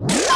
you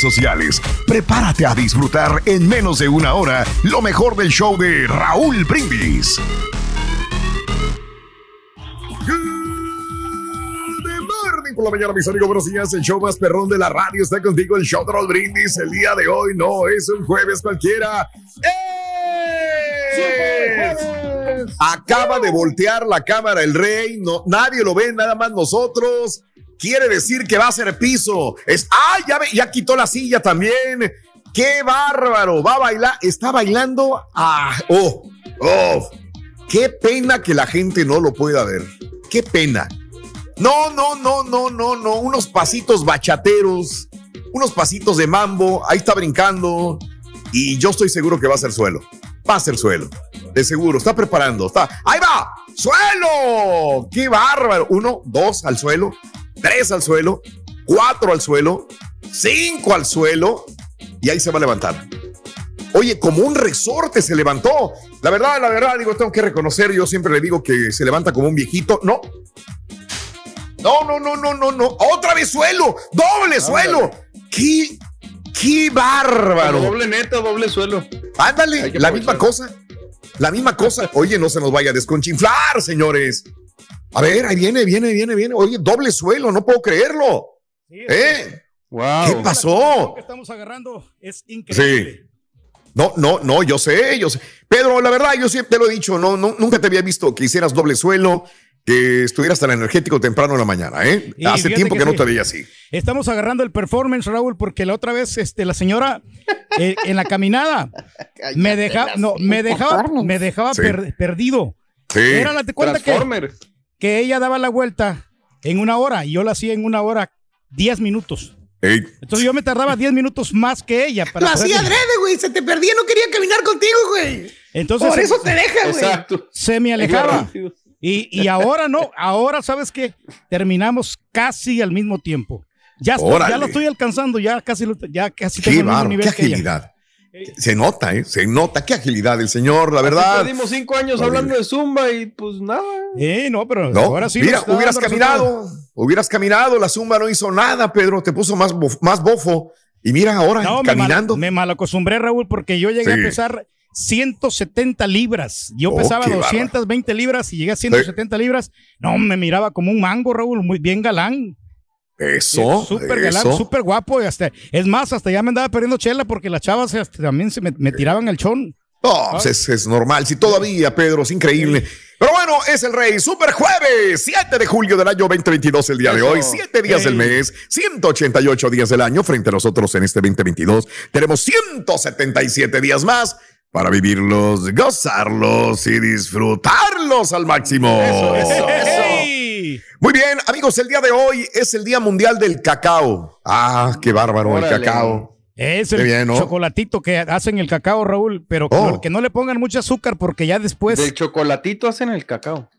sociales. Prepárate a disfrutar en menos de una hora lo mejor del show de Raúl Brindis. Good morning por la mañana, mis amigos. Buenos días. El show más perrón de la radio está contigo. El show de Raúl Brindis. El día de hoy no es un jueves cualquiera. ¡Eh! Acaba de voltear la cámara el rey. No, nadie lo ve, nada más nosotros. Quiere decir que va a ser piso. Es, ¡Ah! Ya, ya quitó la silla también. ¡Qué bárbaro! Va a bailar. Está bailando. ¡Ah! ¡Oh! ¡Oh! ¡Qué pena que la gente no lo pueda ver! ¡Qué pena! No, no, no, no, no, no. Unos pasitos bachateros. Unos pasitos de mambo. Ahí está brincando. Y yo estoy seguro que va a ser suelo. Va a ser suelo. De seguro. Está preparando. Está. ¡Ahí va! ¡Suelo! ¡Qué bárbaro! Uno, dos al suelo. Tres al suelo. Cuatro al suelo. Cinco al suelo. Y ahí se va a levantar. Oye, como un resorte se levantó. La verdad, la verdad, digo, tengo que reconocer, yo siempre le digo que se levanta como un viejito. No. No, no, no, no, no, no. Otra vez suelo. Doble suelo. Qué, qué bárbaro. Doble neta, doble suelo. Ándale, la misma cosa. La misma cosa. Oye, no se nos vaya a desconchinflar, señores. A ver, ahí viene, viene, viene, viene. Oye, doble suelo, no puedo creerlo. ¿Eh? Wow. ¿Qué pasó? que estamos agarrando es Sí. increíble. No, no, no, yo sé, yo sé. Pedro, la verdad, yo siempre te lo he dicho, no, no, nunca te había visto que hicieras doble suelo, que estuvieras tan energético temprano en la mañana, ¿eh? Y Hace tiempo que que, no sí. te veía así. Estamos agarrando el performance, Raúl, porque la otra vez este, la señora eh, en la caminada me dejaba, no, me dejaba, me dejaba Sí. per- perdido. Sí. Era la te cuenta que. Que ella daba la vuelta en una hora y yo la hacía en una hora 10 minutos. Ey, Entonces yo me tardaba 10 minutos más que ella. Para Lo hacía adrede, güey. Se te perdía, no quería caminar contigo, güey. Entonces Por se- eso te deja, güey. Exacto. se me alejaba. Y, y ahora no, ahora sabes que terminamos casi al mismo tiempo. Ya, estoy- ya lo estoy alcanzando, ya casi, lo- ya casi qué tengo el mismo bárbaro, qué nivel que ella. Se nota, ¿eh? Se nota, qué agilidad el señor, la verdad. Perdimos cinco años Horrible. hablando de Zumba y pues nada. Eh, no, pero No, ahora sí. mira, hubieras caminado, hubieras caminado, la zumba no hizo nada, Pedro, te puso más, bof- más bofo. Y mira ahora. No, me, caminando. mal, me malacostumbré, Raúl, porque yo llegué Sí. a pesar 170 libras. Yo Oh, pesaba qué 220 libras y llegué a 170 libras. No, me miraba como un mango, Raúl, muy bien galán. Eso, Súper galán, eso. súper guapo. Y hasta, es más, hasta ya me andaba perdiendo chela porque las chavas también se me, me tiraban el chón. No, pues es, es normal. Si todavía, Pedro, es increíble. Pero bueno, es el Rey Super Jueves, 7 de julio del año 2022, el día de Eso. hoy. 7 días del mes, 188 días del año. Frente a nosotros en este 2022, tenemos 177 días más para vivirlos, gozarlos y disfrutarlos al máximo. Muy bien, amigos, el día de hoy es el Día Mundial del Cacao. Ah, qué bárbaro Órale. el cacao. Es el bien, ¿no? chocolatito que hacen el cacao, Raúl, pero que, Oh. no, que no le pongan mucho azúcar porque ya después, Del chocolatito hacen el cacao.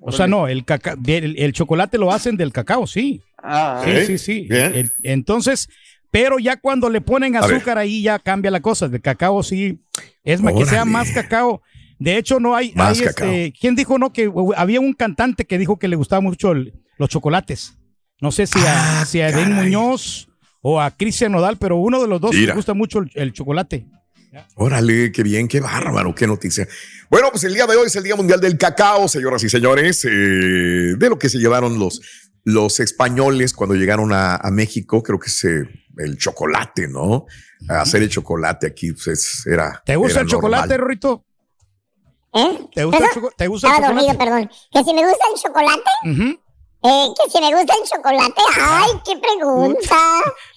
o sea, no, el, caca- el, el chocolate lo hacen del cacao, sí. Ah, Sí, ¿Eh? sí, sí. Bien. El- entonces, Pero ya cuando le ponen azúcar ahí ya cambia la cosa. De cacao sí. Es más, que sea más cacao. De hecho, no hay. Más hay, este, ¿Quién dijo no? Que había un cantante que dijo que le gustaba mucho el- los chocolates. No sé si a, Ah, si a Edén caray. Muñoz o a Cristian Nodal, pero uno de los dos le gusta mucho el, el chocolate. Órale, qué bien, qué bárbaro, qué noticia. Bueno, pues el día de hoy es el Día Mundial del Cacao, señoras y señores, eh, de lo que se llevaron los, los españoles cuando llegaron a, a México, creo que es eh, el chocolate, ¿no? Hacer el chocolate aquí, pues es- era. ¿Te gusta era el chocolate. Rorito? ¿Eh? ¿Te gusta el, ¿te gusta el Estaba dormido, chocolate? perdón. ¿Que si me gusta el chocolate? Eh, ¿Que si me gusta el chocolate? ¡Ay, qué pregunta!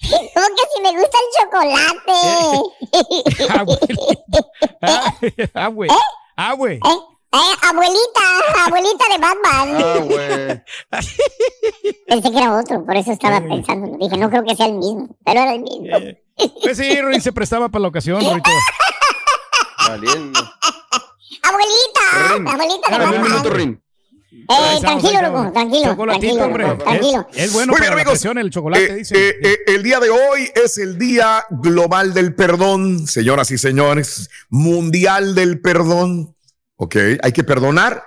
¿Cómo que si me gusta el chocolate? Abuelita. Ah, güey. Ah, güey. ¿Eh? Eh, abuelita, abuelita de Batman. Ah, güey. Pensé que era otro, por eso estaba pensando. Dije, no creo que sea el mismo, pero era el mismo. Pues sí, Rorín se prestaba para la ocasión. Valiendo. Abuelita, Rin. abuelita de Dame un Batman. minuto, Rin. Eh, tranquilo, loco, tranquilo. Tranquilo, hombre. tranquilo. Es, es bueno Muy bien, para la amigos. presión el chocolate, Eh, dicen. eh, eh, el día de hoy es el Día Global del Perdón, señoras y señores, Mundial del Perdón. Ok, hay que perdonar.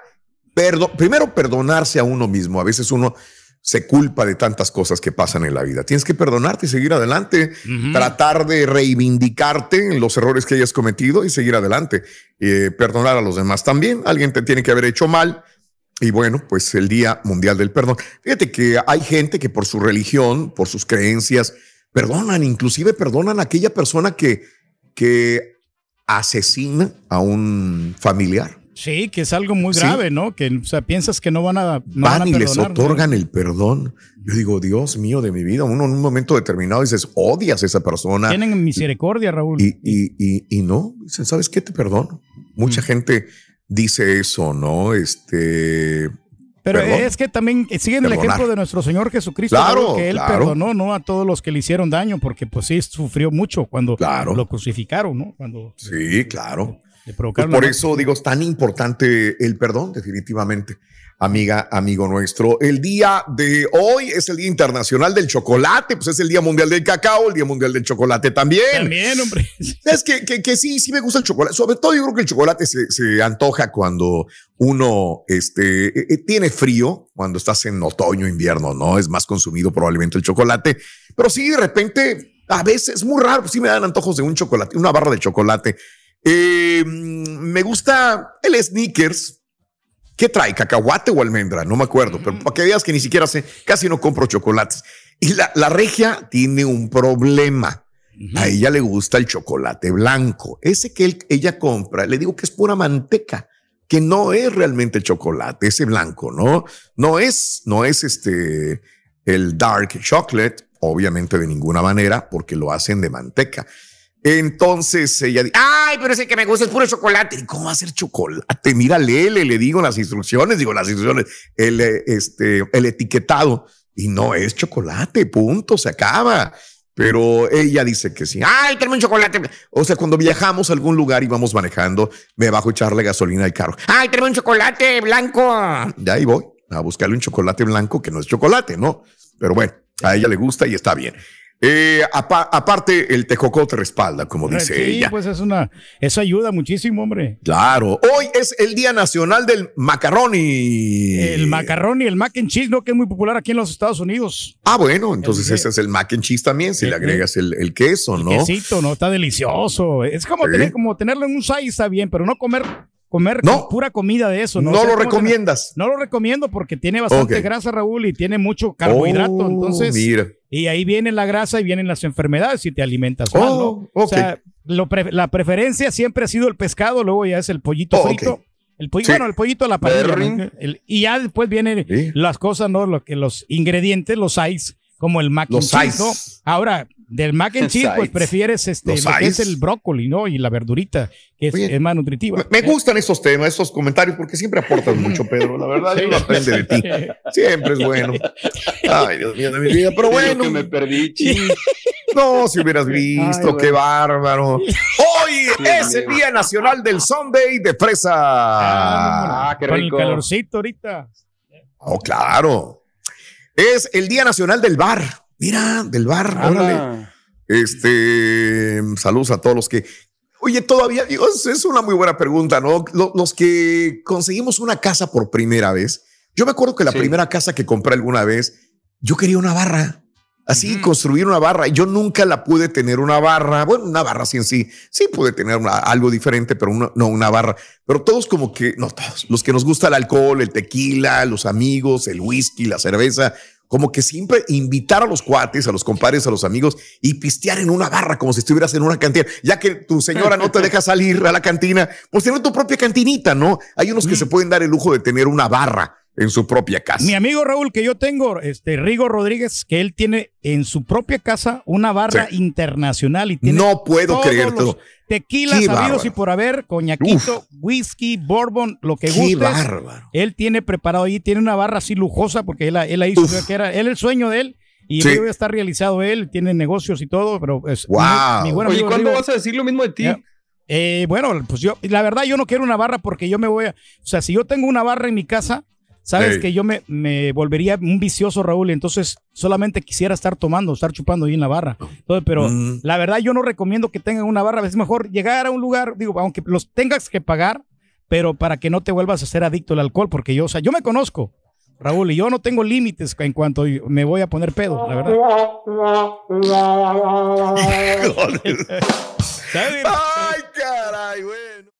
Perdo- primero, perdonarse a uno mismo. A veces uno se culpa de tantas cosas que pasan en la vida. Tienes que perdonarte y seguir adelante, tratar de reivindicarte en los errores que hayas cometido y seguir adelante. Eh, perdonar a los demás también. Alguien te tiene que haber hecho mal. Y bueno, pues el Día Mundial del Perdón. Fíjate que hay gente que por su religión, por sus creencias, perdonan, inclusive perdonan a aquella persona que, que asesina a un familiar. Sí, que es algo muy Sí. grave, ¿no? Que, o sea, piensas que no van a, no van Van a y les otorgan el perdón. Yo digo, Dios mío de mi vida, uno en un momento determinado dices, odias a esa persona. Tienen misericordia, Raúl. Y, y, y, y no, dicen, ¿sabes qué? Te perdono. Mucha Mm. gente dice eso, ¿no? Este, Pero perdón. es que también siguen el ejemplo de nuestro Señor Jesucristo, Claro, que Él claro. perdonó, ¿no? A todos los que le hicieron daño, porque pues sí, sufrió mucho cuando Claro. lo crucificaron, ¿no? Cuando sí, claro. Le Pues por eso digo, es tan importante el perdón, definitivamente. Amiga, amigo nuestro. El día de hoy es el Día Internacional del Chocolate, pues es el Día Mundial del Cacao, el Día Mundial del Chocolate también. También, hombre. Es que, que, que sí, sí me gusta el chocolate. Sobre todo yo creo que el chocolate se, se antoja cuando uno este, eh, eh, tiene frío, cuando estás en otoño, invierno, ¿no? Es más consumido probablemente el chocolate. Pero sí, de repente, a veces, es muy raro, sí me dan antojos de un chocolate, una barra de chocolate. Eh, mm, me gusta el Snickers. ¿Qué trae? ¿Cacahuate o almendra? No me acuerdo, pero para que veas que ni siquiera sé, casi no compro chocolates. Y la, la regia tiene un problema. A ella le gusta el chocolate blanco. Ese que él- ella compra, le digo que es pura manteca, que no es realmente chocolate, ese blanco, ¿no? No es, no es este, el dark chocolate, obviamente de ninguna manera, porque lo hacen de manteca. Entonces ella dice, ay, pero ese que me gusta es puro chocolate. ¿Y cómo va a ser chocolate? Mira, le digo las instrucciones, digo las instrucciones, el, este, el etiquetado. Y no es chocolate, punto, se acaba. Pero ella dice que sí. Ay, tráeme un chocolate. O sea, cuando viajamos a algún lugar y vamos manejando, me bajo a echarle gasolina al carro. Ay, tráeme un chocolate blanco. De ahí voy a buscarle un chocolate blanco que no es chocolate, ¿no? Pero bueno, a ella le gusta y está bien. Eh, apa- aparte, el tejoco te respalda, como dice sí, ella. pues es una, eso ayuda muchísimo, hombre. Claro. Hoy es el Día Nacional del Macaroni. El macarrón y el mac and cheese, ¿no? Que es muy popular aquí en los Estados Unidos. Ah, bueno, entonces El- ese es el mac and cheese también, si el- le agregas el, el queso, ¿no? Quesito, ¿no? Está delicioso. Es como, Sí. tener, como tenerlo en un side, está bien, pero no comer, comer No. pura comida de eso. No, No, O sea, lo ¿cómo se- recomiendas. No lo recomiendo porque tiene bastante grasa, Raúl, y tiene mucho carbohidrato. Oh, entonces, mira. Y ahí viene la grasa y vienen las enfermedades si te alimentas mal, ¿no? Oh, O sea, lo pre- la preferencia siempre ha sido el pescado, luego ya es el pollito Oh, frito. El pollo, Sí. Bueno, el pollito a la parrilla. ¿no? Perrin. El- y ya después vienen Sí. las cosas, ¿no? Lo que, los ingredientes, los sides, como el mac Los. ¿no? Ahora, del mac and cheese, pues prefieres este, Los lo que es el brócoli, ¿no? Y la verdurita, que es, Oye, es más nutritiva. Me, me gustan estos temas, estos comentarios, porque siempre aportas mucho, Pedro. La verdad, Sí. aprende de ti. Siempre es bueno. Ay, Dios mío de mi vida. Pero bueno, que me perdí, ching. no, si hubieras visto, Ay, qué bárbaro. Hoy es el. Día Nacional del Sunday de fresa. Ah, qué Con rico. el calorcito ahorita. Oh, claro. Es el Día Nacional del Bar. Mira, del bar. órale. Anda. Este, saludos a todos los que. Oye, todavía, es- una muy buena pregunta, ¿no? Lo- Los que conseguimos una casa por primera vez. Yo me acuerdo que la Sí. primera casa que compré alguna vez, yo quería una barra. Así, construir una barra. Yo nunca la pude tener una barra. Bueno, una barra sí en sí. Sí pude tener una- algo diferente, pero una- no una barra. Pero todos como que, no todos, los que nos gusta el alcohol, el tequila, los amigos, el whisky, la cerveza, como que siempre invitar a los cuates, a los compadres, a los amigos y pistear en una barra como si estuvieras en una cantina. Ya que tu señora no te deja salir a la cantina, pues tener tu propia cantinita, ¿no? Hay unos que se pueden dar el lujo de tener una barra en su propia casa. Mi amigo Raúl, que yo tengo, este Rigo Rodríguez, que él tiene en su propia casa una barra Sí. internacional y tiene No puedo los Tequilas Qué sabidos y por haber, coñaquito, whisky, bourbon, lo que Qué gustes. bárbaro. Él tiene preparado ahí, tiene una barra así lujosa porque él, él la hizo, Uf. que era él el sueño de él. Y Sí. ya está realizado él, tiene negocios y todo, pero es Wow. mi, mi buen Oye, ¿cuándo Rigo- vas a decir lo mismo de ti? Ya. Eh, bueno, pues yo, la verdad, yo no quiero una barra porque yo me voy a. O sea, si yo tengo una barra en mi casa, sabes que yo me, me volvería un vicioso, Raúl, y entonces solamente quisiera estar tomando, estar chupando ahí en la barra. Entonces, pero Mm. la verdad, yo no recomiendo que tengan una barra. Es mejor llegar a un lugar, digo, aunque los tengas que pagar, pero para que no te vuelvas a ser adicto al alcohol, porque yo, o sea, yo me conozco. Raúl, y yo no tengo límites en cuanto me voy a poner pedo, la verdad. Ay, caray, bueno.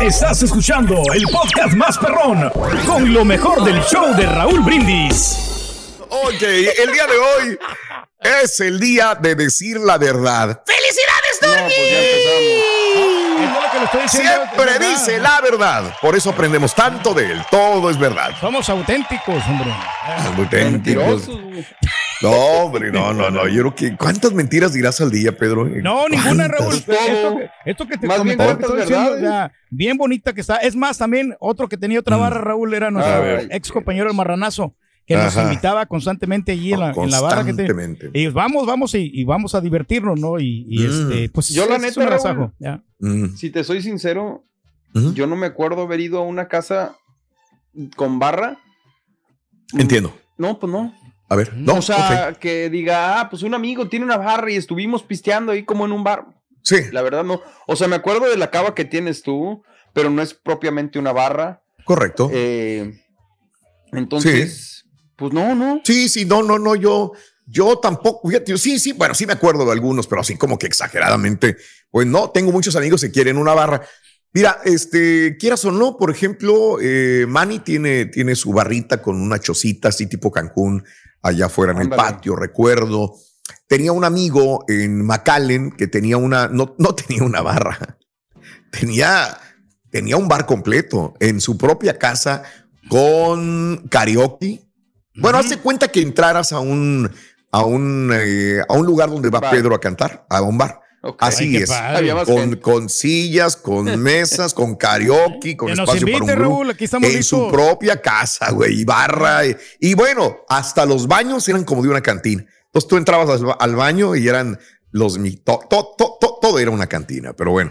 Estás escuchando el podcast más perrón con lo mejor del show de Raúl Brindis. Ok, el día de hoy es el día de decir la verdad. ¡Felicidades, No, pues lo estoy diciendo, Siempre verdad. dice la verdad. Por eso aprendemos tanto de él. Todo es verdad. Somos auténticos, hombre. Auténticos. Mentirosos, güey. No, hombre, no, no, no. Yo creo que. ¿Cuántas mentiras dirás al día, Pedro? No, ninguna. Raúl. Esto que, esto que te Más bien comentaba que estoy diciendo, bien bonita que está. Es más, también otro que tenía otra barra, Raúl, era nuestro ex compañero el marranazo, que nos invitaba constantemente allí en la, en la barra que te, y vamos, vamos y, y vamos a divertirnos, ¿no? Y, y, Mm. este, pues Yo, la es neta, un Raúl, ya. Mm. Si te soy sincero, yo no me acuerdo haber ido a una casa con barra. Entiendo. No, pues no. A ver, no, o sea, que diga, ah, pues un amigo tiene una barra y estuvimos pisteando ahí como en un bar. Sí, La verdad no. O sea, me acuerdo de la cava que tienes tú, pero no es propiamente una barra. correcto. Eh, entonces, pues no, no. Sí, sí, no, no, no, yo, yo tampoco, fíjate, sí, sí, bueno, sí me acuerdo de algunos, pero así como que exageradamente, pues no, tengo muchos amigos que quieren una barra. Mira, este, quieras o no, por ejemplo, eh, Manny tiene, tiene su barrita con una chocita así tipo Cancún allá afuera en el patio, recuerdo. Tenía un amigo en McAllen que tenía una, no, no tenía una barra, tenía, tenía un bar completo en su propia casa con karaoke. Bueno, hazte cuenta que entraras a un, a un, eh, a un lugar donde va Bar. Pedro a cantar, a un bar. Así Ay, es. Con, con sillas, con mesas, con karaoke, con Que nos espacio para un grupo. Raúl, aquí estamos en su propia casa, güey, y barra. Y, y bueno, hasta los baños eran como de una cantina. Entonces tú entrabas al, ba- al baño y eran los... to- to- to- todo era una cantina, pero bueno.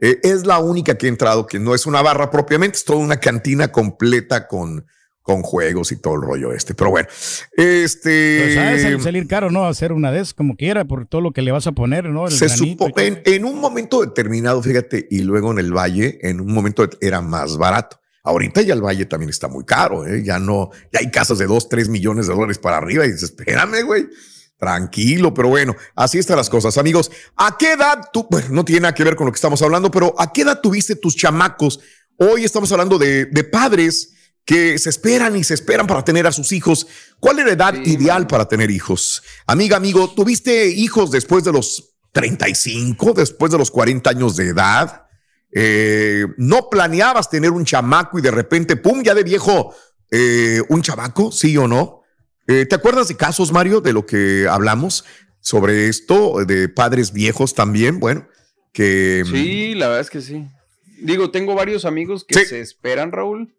eh, es la única que he entrado que no es una barra propiamente, es toda una cantina completa con, con juegos y todo el rollo este. Pero bueno, este... Sabes sal- salir caro, ¿no? Hacer una de esas como quiera por todo lo que le vas a poner, ¿no? El Se supo, en, en un momento determinado, fíjate, y luego en el Valle, en un momento era más barato. Ahorita ya el Valle también está muy caro, ¿eh? ya no, ya hay casas de dos, tres millones de dólares para arriba y dices, espérame, güey, tranquilo, pero bueno, así están las cosas, amigos. ¿A qué edad tú, bueno, no tiene nada que ver con lo que estamos hablando, pero ¿a qué edad tuviste tus chamacos? Hoy estamos hablando de, de padres que se esperan y se esperan para tener a sus hijos. ¿Cuál es la edad Sí, ideal man. para tener hijos? Amiga, amigo, ¿tuviste hijos después de los 35, después de los 40 años de edad? Eh, ¿No planeabas tener un chamaco y de repente, pum, ya de viejo, eh, un chamaco? ¿Sí o no? Eh, ¿Te acuerdas de casos, Mario, de lo que hablamos? sobre esto de padres viejos también, bueno, que... Sí, la verdad es que sí. Digo, tengo varios amigos que se esperan, Raúl.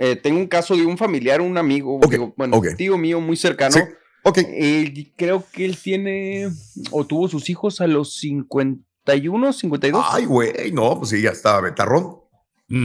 Eh, tengo un caso de un familiar, un amigo, digo, bueno, un tío mío muy cercano. Sí, creo que él tiene o tuvo sus hijos a los 51, 52. Ay, güey, no, pues sí, ya está betarrón.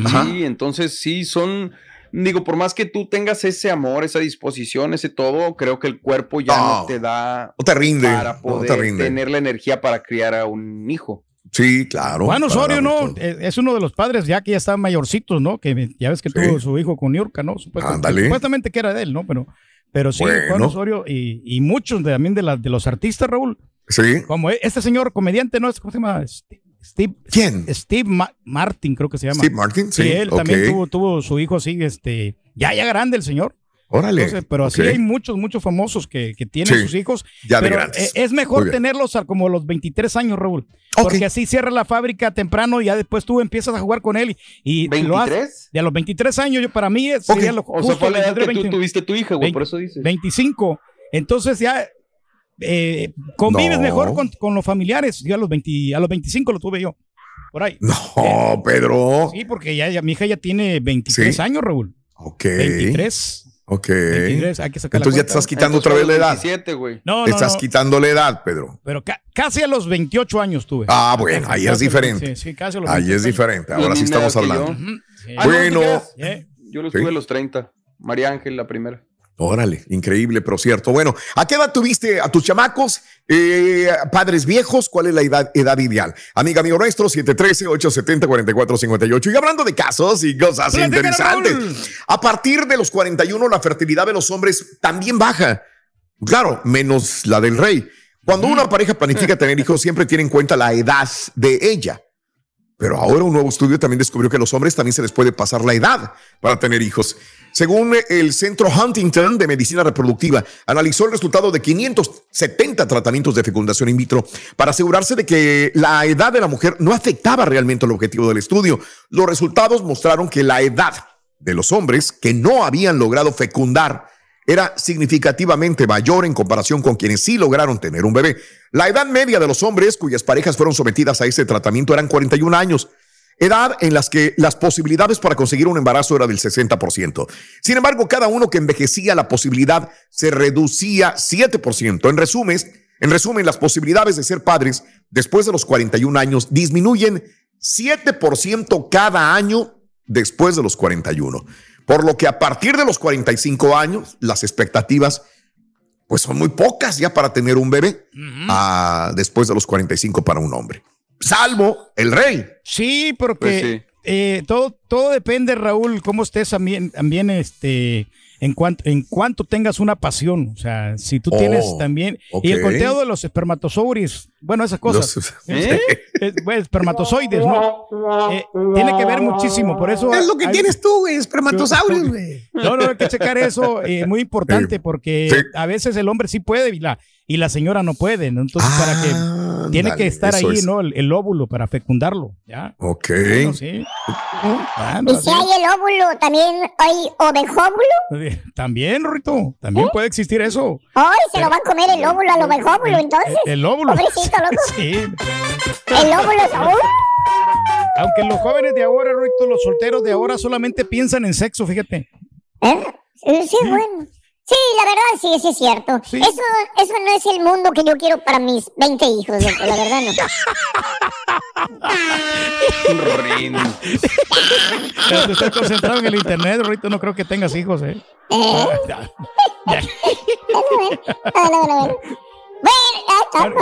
Ajá. Sí, entonces sí, son, digo, por más que tú tengas ese amor, esa disposición, ese todo, creo que el cuerpo ya no, No, te da No te rinde, para no poder te rinde. tener la energía para criar a un hijo. Sí, claro. Juan Osorio, ¿no? Eh, Es uno de los padres ya que ya están mayorcitos, ¿no? Que ya ves que Sí. tuvo su hijo con Niurka, ¿no? Supuestamente, Ándale. supuestamente que era de él, ¿no? Pero, pero sí, Juan Bueno. Osorio y, y muchos de- también de, la- de los artistas, Raúl. Sí. Como e- este señor comediante, ¿no? ¿Cómo se llama? Steve. ¿Quién? Steve Ma- Martin, creo que se llama. Steve Martin, sí, él ok. también tuvo, tuvo su hijo así, este, ya, ya grande el señor. Órale. Entonces, pero así ok. hay muchos, muchos famosos que, que tienen Sí, sus hijos. ya de pero grandes. eh, es mejor tenerlos a como los 23 años, Raúl. Porque así cierra la fábrica temprano y ya después tú empiezas a jugar con él y y lo haces- ¿23? De a los 23 años, yo, para mí es- sería lo O sea, justo fue la edad 23, que tú 20. tuviste tu hija, güey, Vein- por eso dices. 25. Entonces ya eh, convives No. mejor con, con los familiares. Yo a los, 20 a los 25 lo tuve yo. Por ahí. No, Pedro. Sí, porque ya, ya mi hija ya tiene 23 Sí. años, Raúl. Ok. 23. Ok. 23, hay que sacar la Entonces ya te estás quitando otra vez la edad. 17, güey. No, Te no, estás no. quitando la edad, Pedro. Pero ca- casi a los 28 años tuve. Ah, bueno, ahí es diferente. Sí, sí, casi a los Ahí 28 es diferente. Ahora sí estamos hablando. yo. Ujú, sí. No, Bueno. Yo los Sí. tuve a los 30. María Ángel, la primera. Órale, increíble, pero cierto. Bueno, ¿a qué edad tuviste a tus chamacos? Eh, padres viejos, ¿cuál es la edad, edad ideal? Amiga, amigo nuestro, 713-870-4458. Y hablando de casos y cosas interesantes, a partir de los 41 la fertilidad de los hombres también baja. Claro, menos la del rey. Cuando una pareja planifica tener hijos, siempre tiene en cuenta la edad de ella. Pero ahora un nuevo estudio también descubrió que a los hombres también se les puede pasar la edad para tener hijos. Según el Centro Huntington de Medicina Reproductiva, analizó el resultado de 570 tratamientos de fecundación in vitro para asegurarse de que la edad de la mujer no afectaba realmente el objetivo del estudio. Los resultados mostraron que la edad de los hombres que no habían logrado fecundar era significativamente mayor en comparación con quienes sí lograron tener un bebé. La edad media de los hombres cuyas parejas fueron sometidas a ese tratamiento eran 41 años, edad en las que las posibilidades para conseguir un embarazo era del 60%. Sin embargo, cada uno que envejecía la posibilidad se reducía 7%. En resumen, en resumen, las posibilidades de ser padres después de los 41 años disminuyen 7% cada año después de los 41. Por lo que a partir de los 45 años, las expectativas pues son muy pocas ya para tener un bebé ah, después de los 45 para un hombre. Salvo el rey. Sí, porque Pues sí. eh, todo, todo depende, Raúl, cómo estés también, también este, en, cuanto, en cuanto tengas una pasión. O sea, si tú Oh, tienes también. Y el conteo de los espermatozoides, bueno, esas cosas. Los- ¿Eh? Eh, bueno, espermatozoides, ¿no? Eh, tiene que ver muchísimo, por eso. Es lo que hay- tienes tú, güey, espermatosaurios, güey. No, no, hay que checar eso, eh, muy importante, porque Sí. a veces el hombre sí puede y la, y la señora no puede, ¿no? Entonces, para que tiene que estar ahí, es. ¿no? El, el óvulo para fecundarlo, ¿ya? Ok. Bueno, sí. Bueno, Y si hay el óvulo, también hay ovejóvulo. También, Rito, también puede existir eso. Ay, se lo va a comer el óvulo al ovejóvulo, entonces. El, el óvulo. Pobrecito, loco. Sí. El óvulo es... Aunque los jóvenes de ahora, Rito, los solteros de ahora solamente piensan en sexo, fíjate. ¿Eh? Sí, bueno. Sí, la verdad, sí, sí es cierto. Sí. Eso, eso no es el mundo que yo quiero para mis 20 hijos, loco, la verdad no. Rin. Pero tú estás concentrado en el internet, Rito, no creo que tengas hijos, ¿eh? ¿Eh? Bueno.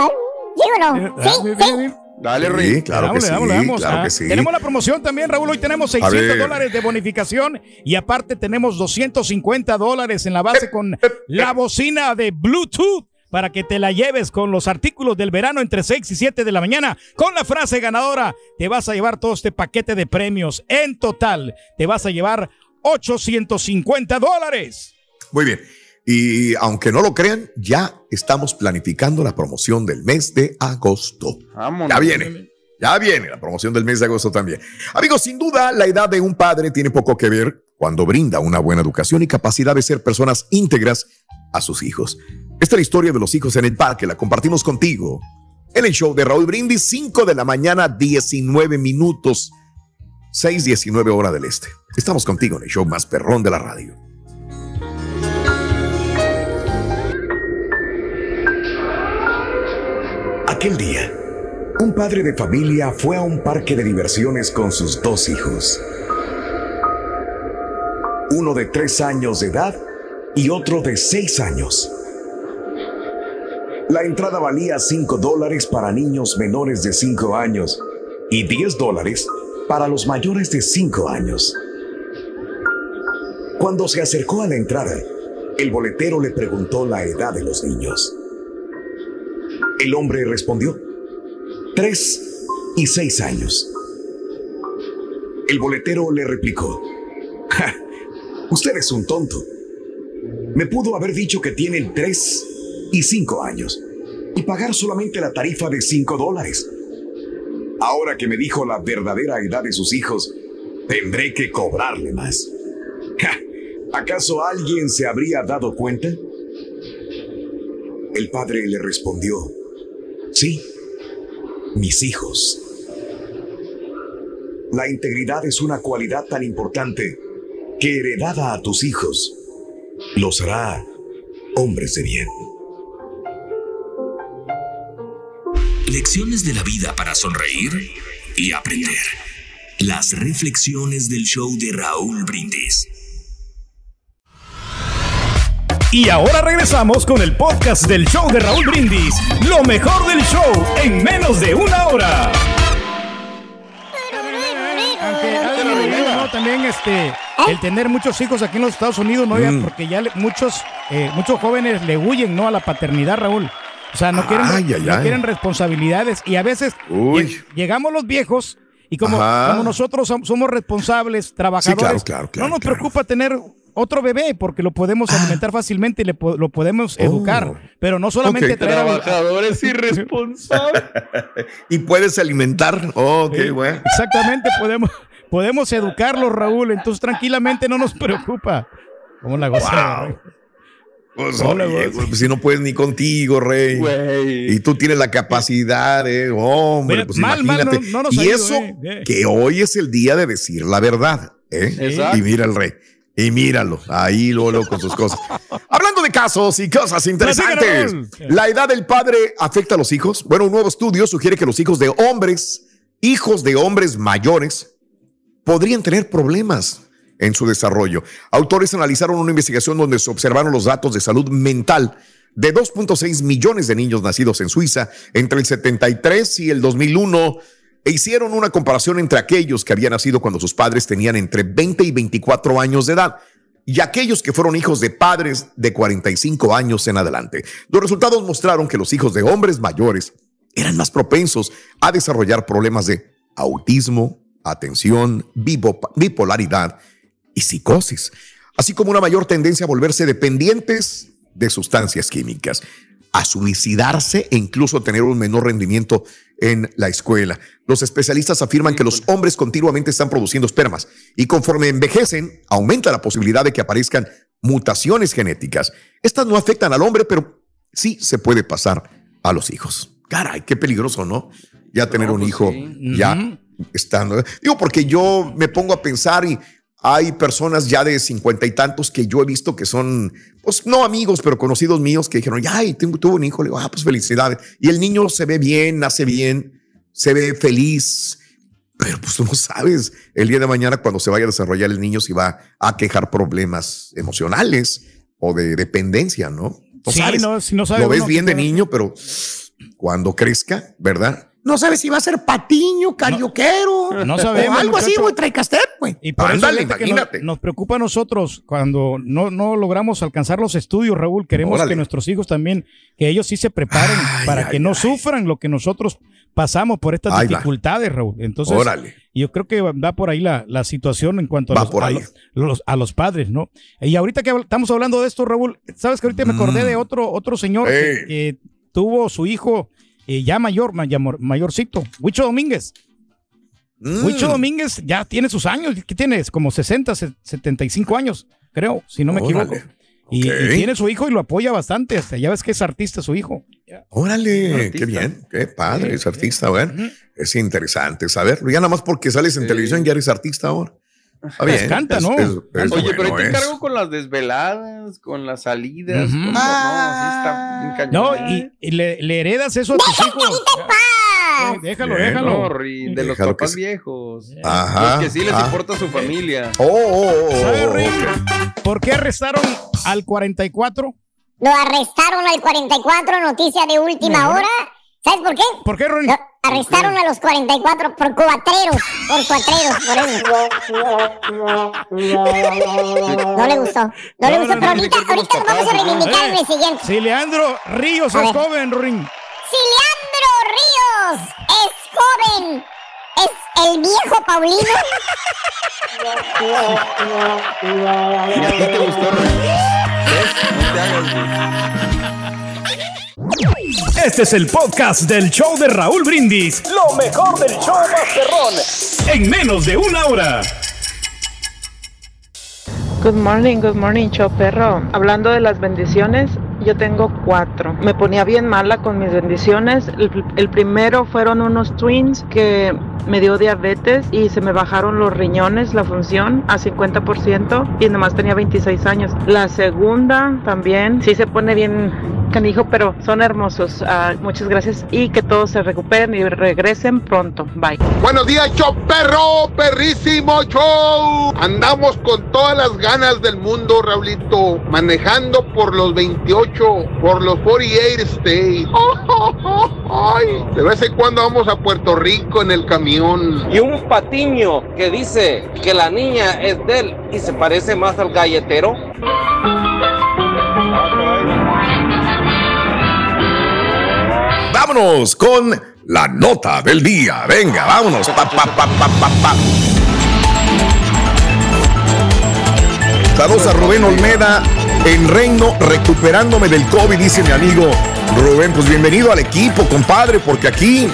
¿Sí o no? Ah, Sí, bien, sí. Dale, Sí, claro que Damos, sí, claro Ah, que sí. Tenemos la promoción también, Raúl. Hoy tenemos 600 ver. dólares de bonificación y aparte tenemos 250 dólares en la base con la bocina de Bluetooth para que te la lleves con los artículos del verano entre 6 y 7 de la mañana. Con la frase ganadora, te vas a llevar todo este paquete de premios. En total, te vas a llevar 850 dólares. Muy bien. Y aunque no lo crean, ya estamos planificando la promoción del mes de agosto. Vámonos. Ya viene. Ya viene la promoción del mes de agosto también. Amigos, sin duda, la edad de un padre tiene poco que ver cuando brinda una buena educación y capacidad de ser personas íntegras a sus hijos. Esta es la historia de los hijos en el parque, la compartimos contigo. En el show de Raúl Brindis, 5 de la mañana, 19 minutos, 6:19 hora del este. Estamos contigo en el show más perrón de la radio. Aquel día, un padre de familia fue a un parque de diversiones con sus dos hijos. Uno de tres años de edad y otro de seis años. La entrada valía 5 dólares para niños menores de 5 años y 10 dólares para los mayores de 5 años. Cuando se acercó a la entrada, el boletero le preguntó la edad de los niños. El hombre respondió, 3 y 6 años. El boletero le replicó, ja, usted es un tonto. Me pudo haber dicho que tienen 3 y 5 años y pagar solamente la tarifa de 5 dólares. Ahora que me dijo la verdadera edad de sus hijos, tendré que cobrarle más. ¿Acaso alguien se habría dado cuenta? El padre le respondió, sí, mis hijos. La integridad es una cualidad tan importante que heredada a tus hijos, los hará hombres de bien. Lecciones de la vida para sonreír y aprender. Las reflexiones del show de Raúl Brindis. Y ahora regresamos con el podcast del show de Raúl Brindis. Lo mejor del show en menos de una hora. también este el tener muchos hijos aquí en los Estados Unidos, ¿no? Mm. porque ya le- muchos, eh, muchos jóvenes le huyen, ¿no? A la paternidad, Raúl. O sea, no quieren, Ay, ay, no ay. quieren responsabilidades y a veces Uy. lle- llegamos los viejos y como, nosotros som- somos responsables, trabajadores, claro, claro, no nos preocupa tener otro bebé porque lo podemos alimentar fácilmente y le po- lo podemos Ah. Oh. educar, pero no solamente Ok. traer a- Trabajadores irresponsables. ¿Y puedes alimentar? Oh, qué bueno. Exactamente, podemos, podemos educarlos, Raúl, entonces tranquilamente no nos preocupa. ¿Cómo la goza? Wow. Pues, Hola, oye, pues, si no puedes ni contigo, rey. Güey. Y tú tienes la capacidad, eh, hombre, Mira, pues mal, mal, imagínate. no- no nos y ha ido, eso eh, eh. que hoy es el día de decir la verdad, ¿eh? Exacto. Y mira el rey. Y míralo, ahí luego con sus cosas. Hablando de casos y cosas interesantes. ¿la edad del padre afecta a los hijos? Bueno, un nuevo estudio sugiere que los hijos de hombres, hijos de hombres mayores, podrían tener problemas en su desarrollo. Autores analizaron una investigación donde se observaron los datos de salud mental de 2.6 millones de niños nacidos en Suiza entre el 73 y el 2001 e hicieron una comparación entre aquellos que habían nacido cuando sus padres tenían entre 20 y 24 años de edad y aquellos que fueron hijos de padres de 45 años en adelante. Los resultados mostraron que los hijos de hombres mayores eran más propensos a desarrollar problemas de autismo, atención, bipo- bipolaridad y psicosis, así como una mayor tendencia a volverse dependientes de sustancias químicas, a suicidarse e incluso tener un menor rendimiento en la escuela. Los especialistas afirman que los hombres continuamente están produciendo espermas y conforme envejecen, aumenta la posibilidad de que aparezcan mutaciones genéticas. Estas no afectan al hombre, pero sí se puede pasar a los hijos. Caray, qué peligroso, ¿no? Ya tener un pues hijo, ya estando. Digo, porque yo me pongo a pensar y hay personas ya de cincuenta y tantos que yo he visto que son, pues no amigos, pero conocidos míos que dijeron, ay, tengo, tuve un hijo. Le digo, ah, pues felicidades. Y el niño se ve bien, nace bien, se ve feliz. Pero pues tú no sabes el día de mañana cuando se vaya a desarrollar el niño si va a quejar problemas emocionales o de dependencia, ¿no? No Sí, sabes. no, si no sabe Lo ves bien de niño, pero cuando crezca, ¿verdad? No sabes si va a ser patiño, carioquero. No sabemos, O algo así, güey, traicaster, güey. Y por Ándale, eso imagínate. Nos, nos preocupa a nosotros cuando no, no logramos alcanzar los estudios, Raúl. Queremos Órale. que nuestros hijos también, que ellos sí se preparen Ay, para ay, que no sufran lo que nosotros pasamos por estas va. dificultades, Raúl. Entonces, Órale. yo creo que va por ahí la, la situación en cuanto a los, a, los, los- a los padres, ¿no? Y ahorita que estamos hablando de esto, Raúl, sabes que ahorita me acordé Mm. de otro, otro señor que tuvo su hijo eh, ya mayor, mayorcito, Huicho Domínguez. Mm. Huicho Domínguez ya tiene sus años, ¿qué tienes? Como 60, se- 75 años, creo, si no me Órale. equivoco. Y, y tiene su hijo y lo apoya bastante. Hasta ya ves que es artista su hijo. Órale, qué bien, qué padre, es artista, bueno, es interesante saberlo. Ya nada más porque sales en televisión ya eres artista ahora. Pues bien, canta, ¿no? es- es Oye, pero ahí te es. encargo con las desveladas, con las salidas. Con- no, sí está cañón. No, y, y le, le heredas eso a tus hijos. Eh, déjalo, Bien. déjalo. No, de los Déjalo papás se- viejos. Ajá, Los que sí les ah. importa su familia. Oh, oh, oh, ¿Sabes, oh, Rick? ok. ¿Por qué arrestaron al 44? Lo arrestaron al 44, noticia de última hora. ¿Sabes por qué? ¿Por qué, Ronnie? Lo arrestaron a los 44 por cuatreros, por cuatreros, por eso. No le gustó. No, le No, gustó, no, pero no, ahorita, ahorita lo vamos a reivindicar en Eh, el siguiente. Si Leandro Ríos es joven, Ring. Si Leandro Ríos es joven, es el viejo Paulino. ¿Y a ti te gustó? ¿Ves? No te hagas. Este es el podcast del show de Raúl Brindis. Lo mejor del show Masterrón. En menos de una hora. Good morning, good morning, show perro. Hablando de las bendiciones, yo tengo cuatro. Me ponía bien mala con mis bendiciones. El, el primero fueron unos twins que me dio diabetes y se me bajaron los riñones, la función, a 50% y nomás tenía 26 años. La segunda también, sí se pone bien canijo, pero son hermosos. Ah, muchas gracias y que todos se recuperen y regresen pronto. Bye. Buenos días, show perro, perrísimo show. Andamos con todas las ganas del mundo, Raulito, manejando por los 28, por los 48 states. Ay, de vez en cuando vamos a Puerto Rico en el Y un patiño que dice que la niña es de él y se parece más al galletero. Vámonos con la nota del día. Venga, vámonos. Pa, pa, pa. Saludos a Rubén Olmeda en Reino, recuperándome del COVID, dice mi amigo Rubén. Pues bienvenido al equipo, compadre, porque aquí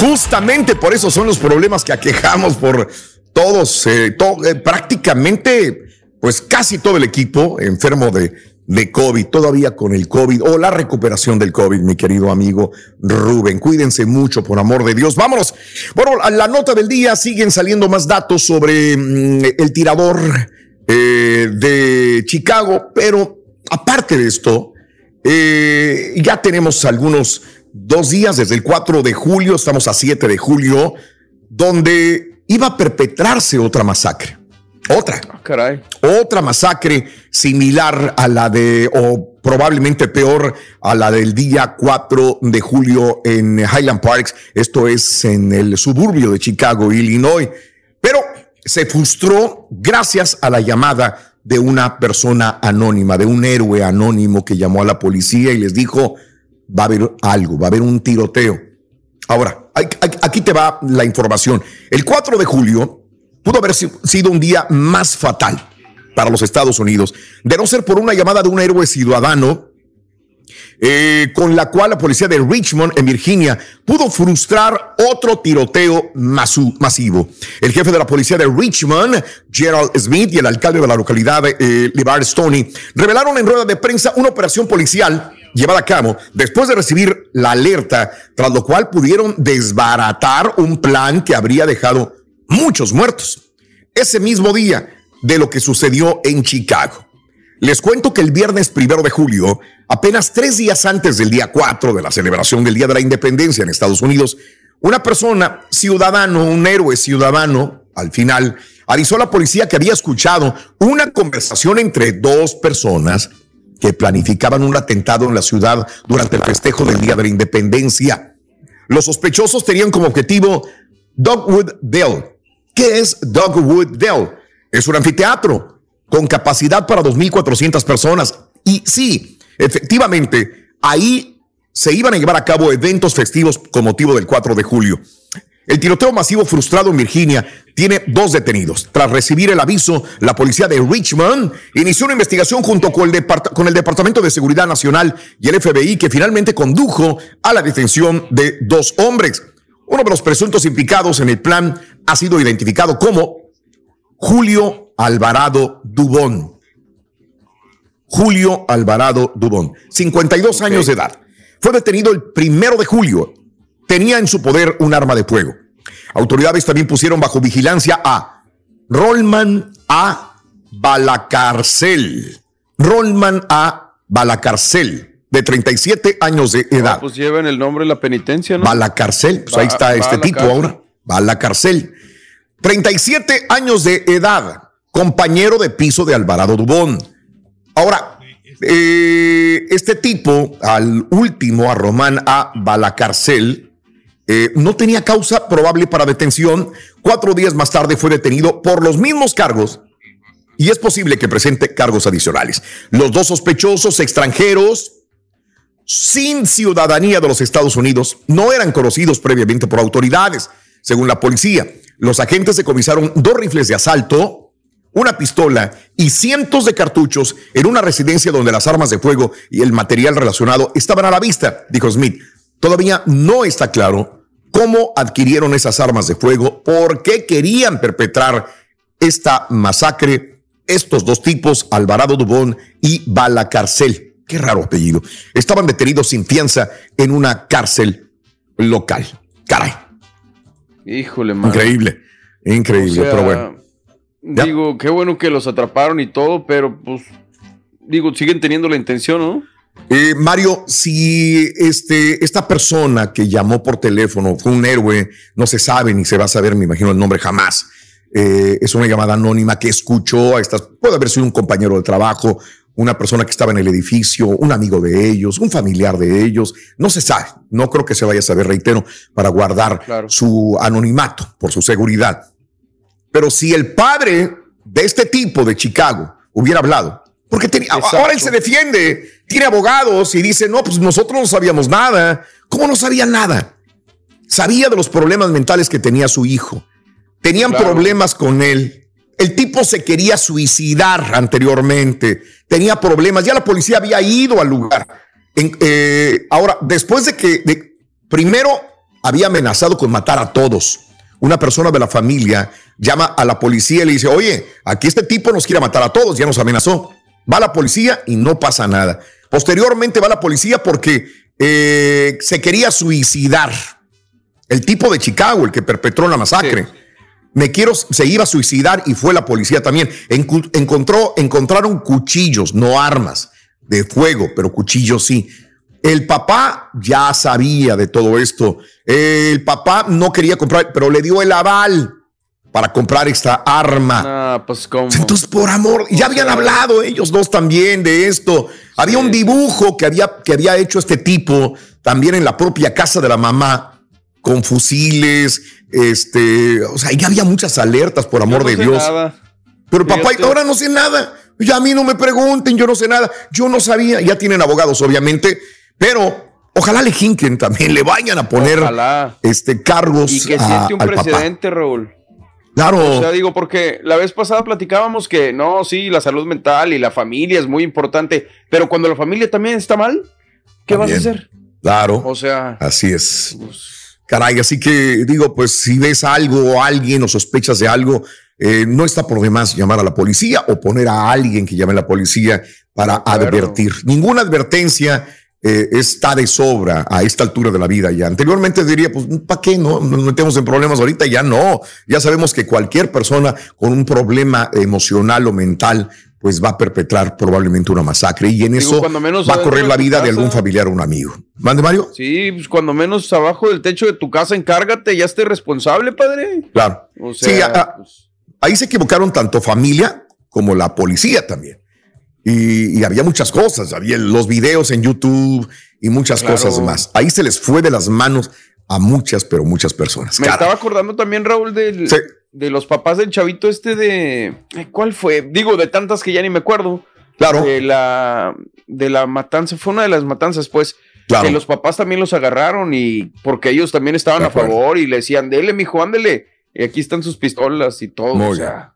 justamente por eso son los problemas que aquejamos por todos, eh, eh, prácticamente, pues casi todo el equipo enfermo de, COVID, todavía con el COVID o la recuperación del COVID, mi querido amigo Rubén. Cuídense mucho, por amor de Dios. Vámonos. Bueno, a la nota del día siguen saliendo más datos sobre mm, el tirador eh, de Chicago, pero aparte de esto, ya tenemos algunos dos días desde el 4 de julio, estamos a 7 de julio, donde iba a perpetrarse otra masacre. Otra. Caray. Otra masacre similar a la de, o probablemente peor, a la del día 4 de julio en Highland Parks. Esto es en el suburbio de Chicago, Illinois. Pero se frustró gracias a la llamada de una persona anónima, de un héroe anónimo que llamó a la policía y les dijo, va a haber algo, va a haber un tiroteo. Ahora, aquí te va la información. El 4 de julio pudo haber si- sido un día más fatal para los Estados Unidos, de no ser por una llamada de un héroe ciudadano eh, con la cual la policía de Richmond, en Virginia, pudo frustrar otro tiroteo masivo. El jefe de la policía de Richmond, Gerald Smith, y el alcalde de la localidad, eh, Stoney, revelaron en rueda de prensa una operación policial llevada a cabo después de recibir la alerta, tras lo cual pudieron desbaratar un plan que habría dejado muchos muertos. Ese mismo día de lo que sucedió en Chicago. Les cuento que el viernes primero de julio, apenas tres días antes del día 4 de la celebración del Día de la Independencia en Estados Unidos, una persona, ciudadano, un héroe ciudadano, al final, avisó a la policía que había escuchado una conversación entre dos personas que planificaban un atentado en la ciudad durante el festejo del Día de la Independencia. Los sospechosos tenían como objetivo Dogwood Dell. ¿Qué es Dogwood Dell? Es un anfiteatro con capacidad para 2.400 personas. Y sí, efectivamente, ahí se iban a llevar a cabo eventos festivos con motivo del 4 de julio. El tiroteo masivo frustrado en Virginia tiene dos detenidos. Tras recibir el aviso, la policía de Richmond inició una investigación junto con el, depart- con el Departamento de Seguridad Nacional y el FBI que finalmente condujo a la detención de dos hombres. Uno de los presuntos implicados en el plan ha sido identificado como Julio Alvarado Dubón. Julio Alvarado Dubón, 52 años de edad. Fue detenido el primero de julio. Tenía en su poder un arma de fuego. Autoridades también pusieron bajo vigilancia a Rolman A. Balacarcel. Rolman A. Balacarcel, de 37 años de edad. pues lleven el nombre de la penitencia, ¿no? Balacarcel, pues ahí está este tipo ahora. Balacarcel. 37 años de edad, compañero de piso de Alvarado Dubón. Ahora, eh, este tipo, al último, a Román A. Balacarcel, eh, no tenía causa probable para detención. Cuatro días más tarde fue detenido por los mismos cargos y es posible que presente cargos adicionales. Los dos sospechosos extranjeros sin ciudadanía de los Estados Unidos no eran conocidos previamente por autoridades, según la policía. Los agentes decomisaron dos rifles de asalto, una pistola y cientos de cartuchos en una residencia donde las armas de fuego y el material relacionado estaban a la vista, dijo Smith. Todavía no está claro cómo adquirieron esas armas de fuego, por qué querían perpetrar esta masacre estos dos tipos, Alvarado Dubón y Balacarcel. Qué raro apellido. Estaban detenidos sin fianza en una cárcel local. Caray. Híjole, man. Increíble. Increíble, pero bueno. Digo, qué bueno que los atraparon y todo, pero pues, digo, siguen teniendo la intención, ¿no? Eh, Mario, si este, esta persona que llamó por teléfono fue un héroe, no se sabe ni se va a saber, me imagino el nombre jamás. Eh, es una llamada anónima que escuchó a estas, puede haber sido un compañero de trabajo, una persona que estaba en el edificio, un amigo de ellos, un familiar de ellos, no se sabe, no creo que se vaya a saber, reitero, para guardar su anonimato por su seguridad. Pero si el padre de este tipo de Chicago hubiera hablado, porque tenía, ahora él se defiende, tiene abogados y dice, no, pues nosotros no sabíamos nada. ¿Cómo no sabía nada? Sabía de los problemas mentales que tenía su hijo. Tenían problemas con él. El tipo se quería suicidar anteriormente. Tenía problemas. Ya la policía había ido al lugar. Eh, ahora, después de que primero había amenazado con matar a todos. Una persona de la familia llama a la policía y le dice, oye, aquí este tipo nos quiere matar a todos, ya nos amenazó. Va la policía y no pasa nada. Posteriormente va la policía porque eh, se quería suicidar. El tipo de Chicago, el que perpetró la masacre. Me quiero, se iba a suicidar y fue la policía también. encontró, encontraron cuchillos, no armas de fuego, pero cuchillos sí. El papá ya sabía de todo esto. El papá no quería comprar, pero le dio el aval para comprar esta arma. Ah, pues cómo. Entonces, por amor, ya habían hablado ellos dos también de esto. Había un dibujo que había, que había hecho este tipo también en la propia casa de la mamá, con fusiles, este, o sea, ya había muchas alertas, por amor de Dios. Pero papá, ahora no sé nada. Ya a mí no me pregunten, yo no sé nada. Yo no sabía, ya tienen abogados, obviamente, pero ojalá le jinquen también, le vayan a poner este cargos. Y que siente un precedente, Raúl. Claro. O sea, digo, porque la vez pasada platicábamos que no, sí, la salud mental y la familia es muy importante, pero cuando la familia también está mal, ¿qué vas a hacer? Claro. O sea. Así es. Caray, así que digo, pues si ves algo o alguien o sospechas de algo, eh, no está por demás llamar a la policía o poner a alguien que llame a la policía para advertir. Ninguna advertencia eh, está de sobra a esta altura de la vida ya. Anteriormente diría, pues, ¿para qué no? Nos metemos en problemas ahorita, ya no. Ya sabemos que cualquier persona con un problema emocional o mental pues va a perpetrar probablemente una masacre y en eso va a correr la vida de algún familiar o un amigo. ¿Mande, Mario? Sí, pues cuando menos abajo del techo de tu casa encárgate, ya esté responsable, padre. Claro. sí, pues ahí se equivocaron tanto familia como la policía también. Y, había muchas cosas, había los videos en YouTube y muchas cosas más. Ahí se les fue de las manos a muchas, pero muchas personas. Me estaba acordando también, Raúl, del, de los papás del chavito este de. ¿Cuál fue? Digo, de tantas que ya ni me acuerdo. Claro. De la, de la matanza, fue una de las matanzas, pues. Que los papás también los agarraron y porque ellos también estaban a favor y le decían, dele, mijo, ándele. Y aquí están sus pistolas y todo. o sea.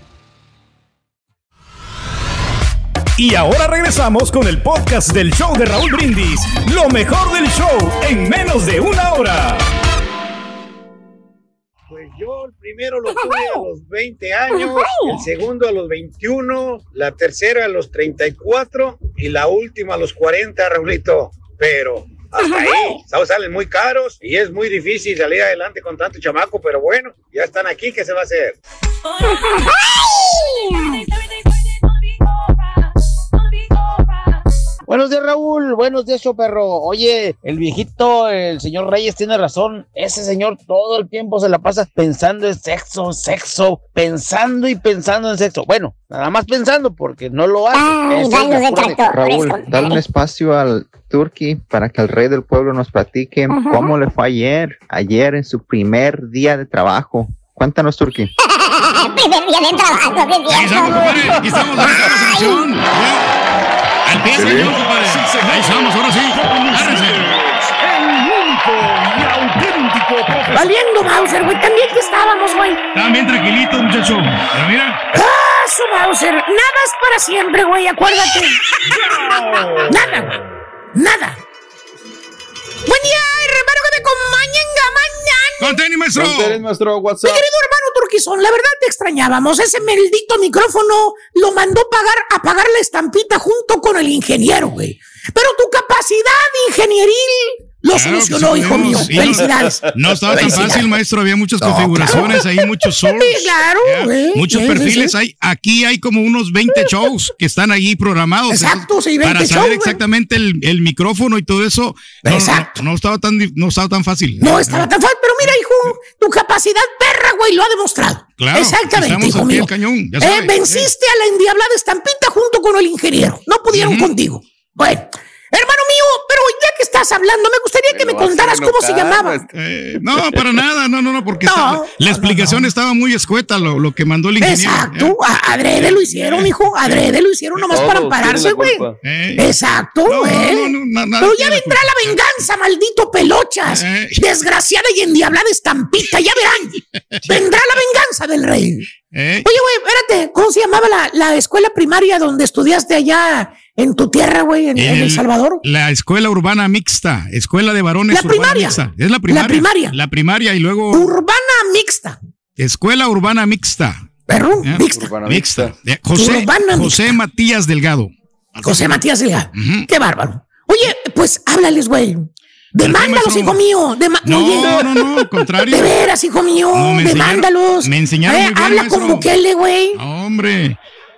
Y ahora regresamos con el podcast del show de Raúl Brindis. Lo mejor del show en menos de una hora. Pues yo el primero lo tuve a los 20 años, el segundo a los 21, la tercera a los 34 y la última a los 40, Raulito. Pero hasta ahí, salen muy caros y es muy difícil salir adelante con tanto chamaco, pero bueno, ya están aquí, ¿qué se va a hacer? Buenos días, Raúl. Buenos días, perro. Oye, el viejito, el señor Reyes tiene razón. Ese señor todo el tiempo se la pasa pensando en sexo, sexo, pensando y pensando en sexo. Bueno, nada más pensando porque no lo hace. Ay, la. Raúl, dale un espacio al Turkey para que el rey del pueblo nos platique cómo le fue ayer, ayer en su primer día de trabajo. Cuéntanos, Turkey. Primer día de trabajo, ¿qué es cierto? Aquí estamos, en acción. Al pie, señor, compadre. Ahí estamos, ahora sí. Agárrense. El único y auténtico Valiendo, Mauser, güey. También que estábamos, güey. Estaban bien tranquilitos, muchacho. Pero mira. ¡Ah, su Mauser! Nada es para siempre, güey. Acuérdate. Nada, güey. Nada. Buen día, hermano, que me acompañen, mañana. Maestro. Maestro, Mi WhatsApp. querido hermano Turquizón, la verdad te extrañábamos. Ese maldito micrófono lo mandó pagar a pagar la estampita junto con el ingeniero, güey. Pero tu capacidad ingenieril lo Claro, solucionó, pues, hijo mío. sí, no- Felicidades. No, estaba tan fácil, maestro. Había muchas No, configuraciones claro. ahí, muchos source. Claro, ya, güey. Muchos Sí, sí, perfiles sí. hay. Aquí hay como unos 20 shows que están ahí programados. Exacto, sí, 20 Para saber shows, güey. exactamente el, el micrófono y todo eso. No, Exacto. No, estaba tan, no estaba tan fácil. No estaba tan fácil, pero mira, hijo, tu capacidad perra, güey, lo ha demostrado. Claro, Exactamente, estamos hijo mío. cañón, ya Eh, venciste a la endiablada estampita junto con el ingeniero. No pudieron contigo. Bueno, hermano mío, pero ya que estás hablando, me gustaría que me contaras cómo se llamaba. Eh, no, para nada, no, no, no, porque No, está- la explicación estaba muy escueta, lo, lo que mandó el ingeniero. Exacto, a- adrede lo hicieron, hijo, adrede lo hicieron nomás Todos para ampararse, güey. Eh. Exacto, No, eh. no, no, na- nada Pero ya la vendrá la venganza, maldito pelochas. Eh. Desgraciada y endiablada estampita, ya verán. Vendrá la venganza del rey. Eh. Oye, güey, espérate, ¿cómo se llamaba la, la escuela primaria donde estudiaste allá en tu tierra, güey, en, en El Salvador? La escuela urbana mixta, escuela de varones La urbana primaria. mixta. Es la primaria. La primaria. La primaria y luego Urbana mixta. escuela urbana mixta. Perro, mixta. Mixta. Eh, José, Urbana José Matías Delgado. José Matías Delgado. Qué bárbaro. Oye, pues háblales, güey. Demándalos, hijo mío. Dema- No, Oye, no, no, al contrario. De veras, hijo mío. No, me enseñaron- demándalos. me enseñaron Eh, muy bien, Habla maestro. con Bukele, güey. Hombre.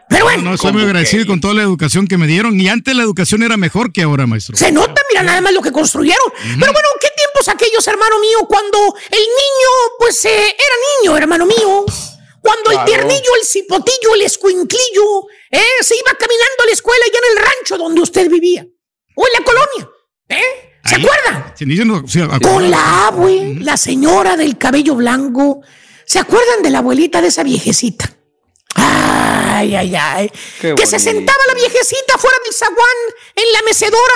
Pero bueno. No, estoy muy agradecido con toda la educación que me dieron. Y antes la educación era mejor que ahora, maestro. Se nota, mira nada más lo que construyeron. Pero bueno, ¿qué tiempos aquellos, hermano mío, cuando el niño, pues, eh, era niño, hermano mío? Cuando el tiernillo, el cipotillo, el escuinclillo, eh, se iba caminando a la escuela allá en el rancho donde usted vivía. O en la colonia. ¿Eh? ¿Se Ahí. acuerdan? No- Con la abue, la señora del cabello blanco. ¿Se acuerdan de la abuelita de esa viejecita? Ay, ay, ay. Qué que se sentaba la viejecita fuera del zaguán en la mecedora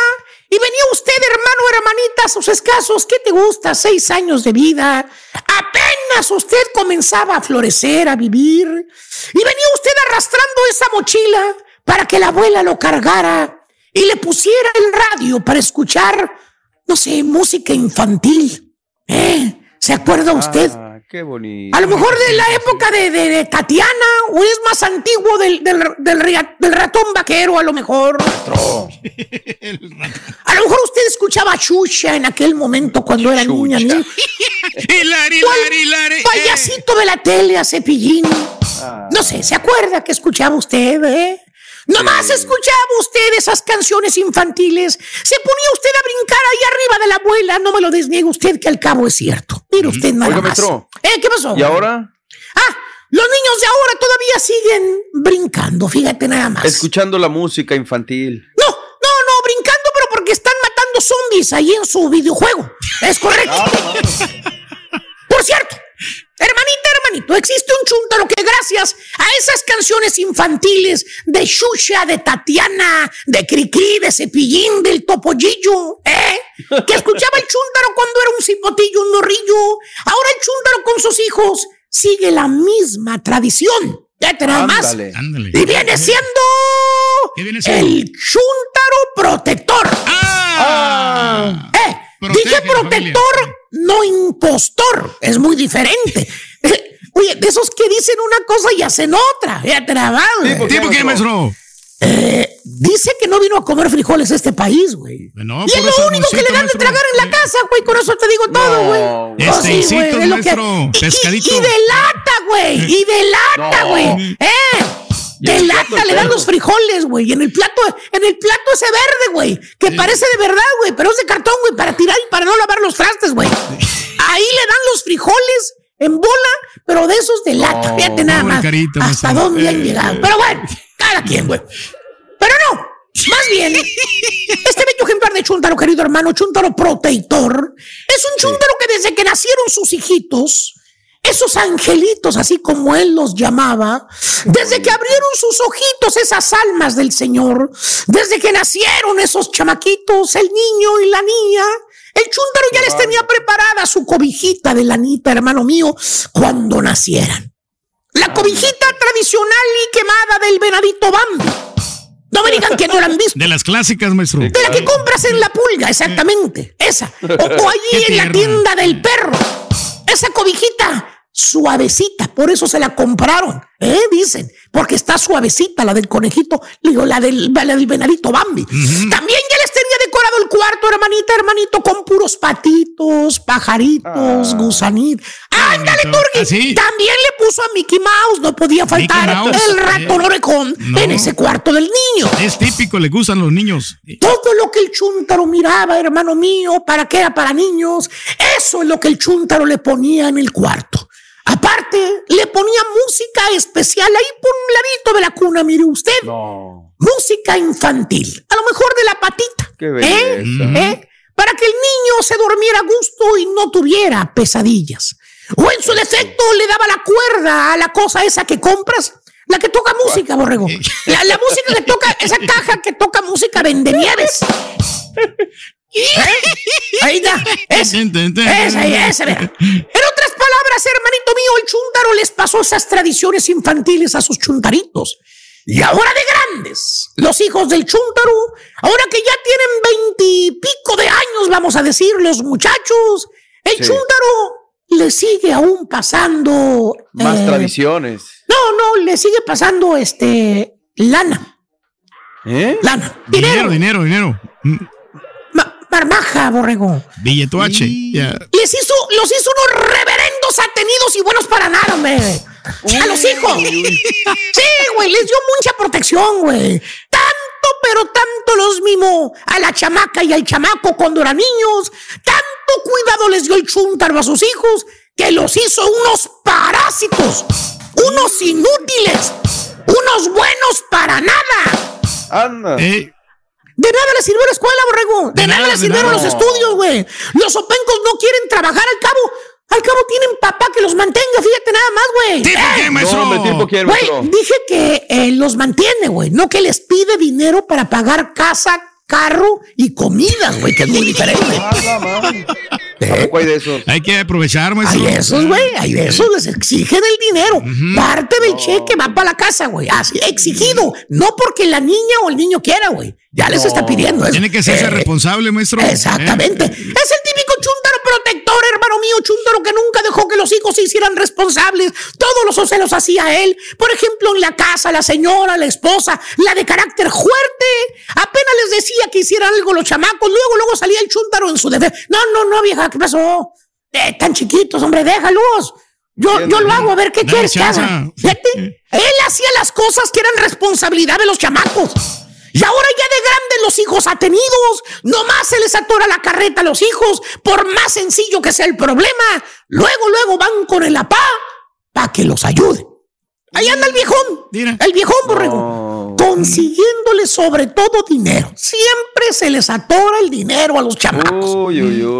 y venía usted, hermano, hermanita, a sus escasos, ¿qué te gusta? Seis años de vida. Apenas usted comenzaba a florecer, a vivir. Y venía usted arrastrando esa mochila para que la abuela lo cargara y le pusiera el radio para escuchar, no sé, música infantil. ¿Eh? ¿Se acuerda usted? Ah, qué bonito. A lo mejor de la época de, de- de Tatiana, o es más antiguo del, del, del ratón vaquero, a lo mejor. A lo mejor usted escuchaba a Xuxa en aquel momento cuando era niña. niño. Hilari, ¿Cuál hilari, hilari, Payasito de la tele a Cepillín. No sé, ¿se acuerda que escuchaba usted, eh? Nomás escuchaba usted esas canciones infantiles. Se ponía usted a brincar ahí arriba de la abuela. No me lo desniegue usted, que al cabo es cierto. Mire usted nada Oiga, más. maestro. ¿Eh? ¿Qué pasó? ¿Y ahora? Ah, los niños de ahora todavía siguen brincando, fíjate nada más. Escuchando la música infantil. No, no, no, brincando, pero porque están matando zombies ahí en su videojuego. Es correcto. Por cierto, hermanita, hermanito, existe un chuntaro que gracias a esas canciones infantiles de Xuxa, de Tatiana, de Cricri, de Cepillín, del Topollillo, ¿eh? Que escuchaba el chuntaro cuando era un cipotillo, un morrillo. Ahora el chuntaro con sus hijos sigue la misma tradición. Ya más. Y viene siendo ¿Qué viene siendo? el chúntaro protector. Ah. Eh, Protege dije protector, no impostor. Es muy diferente. Oye, de esos que dicen una cosa y hacen otra. Ya trabado. ¿Tipo qué, maestro? Eh, dice que no vino a comer frijoles a este país, güey. No, y es lo único que le dan de tragar en la casa, güey. Con eso te digo todo, güey. Oh, sí, Esteincitos, güey, es lo que- maestro, y- y- pescadito. Y, de lata, güey. Y de lata, No. güey. Eh. De lata le dan los frijoles, güey. Y en el plato, en el plato ese verde, güey. Que parece de verdad, güey. Pero es de cartón, güey. Para tirar y para no lavar los trastes, güey. Ahí le dan los frijoles en bola, pero de esos de lata. Fíjate nada más. Hasta dónde han Eh, llegado. Pero bueno, cada quien, güey. Pero no, más bien, este bello ejemplar de Chuntaro, querido hermano, Chuntaro protector, es un Chuntaro que desde que nacieron sus hijitos, esos angelitos, así como él los llamaba, desde que abrieron sus ojitos esas almas del Señor, desde que nacieron esos chamaquitos, el niño y la niña, el Chuntaro ya les tenía preparada su cobijita de lanita, hermano mío, cuando nacieran. La cobijita tradicional y quemada del venadito Bambi. No me digan que no la han visto. De las clásicas, maestro. De la que compras en la pulga, exactamente. Esa. O, o allí en la tienda del perro. Esa cobijita suavecita, por eso se la compraron, ¿eh? Dicen, porque está suavecita la del conejito, digo, la del, la del venadito Bambi. También ya les tenía el cuarto, hermanita, hermanito, con puros patitos, pajaritos, gusanitos. ¡Ándale, Turgi! También le puso a Mickey Mouse, no podía faltar Mouse, el ratón eh. orejón No. en ese cuarto del niño. Es típico, le gustan los niños. Todo lo que el chúntaro miraba, hermano mío, para que era para niños, eso es lo que el chúntaro le ponía en el cuarto. Aparte, le ponía música especial ahí por un ladito de la cuna, mire usted. Música infantil, a lo mejor de la patita. Qué ¿eh? belleza. ¿Eh? Para que el niño se durmiera a gusto y no tuviera pesadillas. O en su defecto le daba la cuerda a la cosa esa que compras, la que toca música, borrego. La, la música que toca, esa caja que toca música vende nieves. Ahí está. Es, esa, esa, mira. En otras palabras, hermanito mío, el chúntaro les pasó esas tradiciones infantiles a sus chuntaritos. Y ahora de grandes, los hijos del chúntaro, ahora que ya tienen veintipico de años, vamos a decir, los muchachos, el Sí. chúntaro le sigue aún pasando. Más eh, tradiciones. No, no, le sigue pasando este lana. ¿Eh? Lana. Dinero, dinero, dinero. Mm, Marmaja, borrego. Billeto H. ya. Les hizo, los hizo unos reverendos atenidos y buenos para nada, hombre. A los hijos. Sí, güey, les dio mucha protección, güey. Tanto, pero tanto los mimó a la chamaca y al chamaco cuando eran niños. Tanto cuidado les dio el chúntaro a sus hijos que los hizo unos parásitos, unos inútiles, unos buenos para nada. Anda. Eh, De nada le sirvió la escuela, borrego. De, De nada, nada, le de sirvieron nada. los estudios, güey. Los opencos no quieren trabajar al cabo. Al cabo tienen papá que los mantenga, fíjate nada más, güey. ¿Tipo Eh, maestro? No, hombre, tipo quién, Güey, maestro. dije que eh, los mantiene, güey. No que les pide dinero para pagar casa, carro y comida, güey, que es muy diferente. Tampoco hay de esos. Hay que aprovechar, maestro. Hay de esos, güey, hay de esos, les exigen el dinero. Parte del cheque va para la casa, güey. Así, exigido. No porque la niña o el niño quiera, güey. Ya les está pidiendo eso. Tiene que serse Eh, responsable, maestro. Exactamente. Es el típico chúntaro protector, hermano mío, Chuntaro que nunca dejó que los hijos se hicieran responsables. Todos los se los hacía él. Por ejemplo, en la casa, la señora, la esposa, la de carácter fuerte. Apenas les decía que hicieran algo los chamacos. Luego, luego salía el Chuntaro en su defensa. No, no, no, vieja, ¿qué pasó? Eh, tan chiquitos, hombre, déjalos. Yo, yo lo hago, a ver qué quieres que haga. Fíjate, él hacía las cosas que eran responsabilidad de los chamacos. Y ahora ya de grandes los hijos atenidos, nomás se les atora la carreta a los hijos, por más sencillo que sea el problema. Luego, luego van con el apá para que los ayude. Ahí anda el viejón, el viejón borrego, consiguiéndole sobre todo dinero. Siempre se les atora el dinero a los chamacos.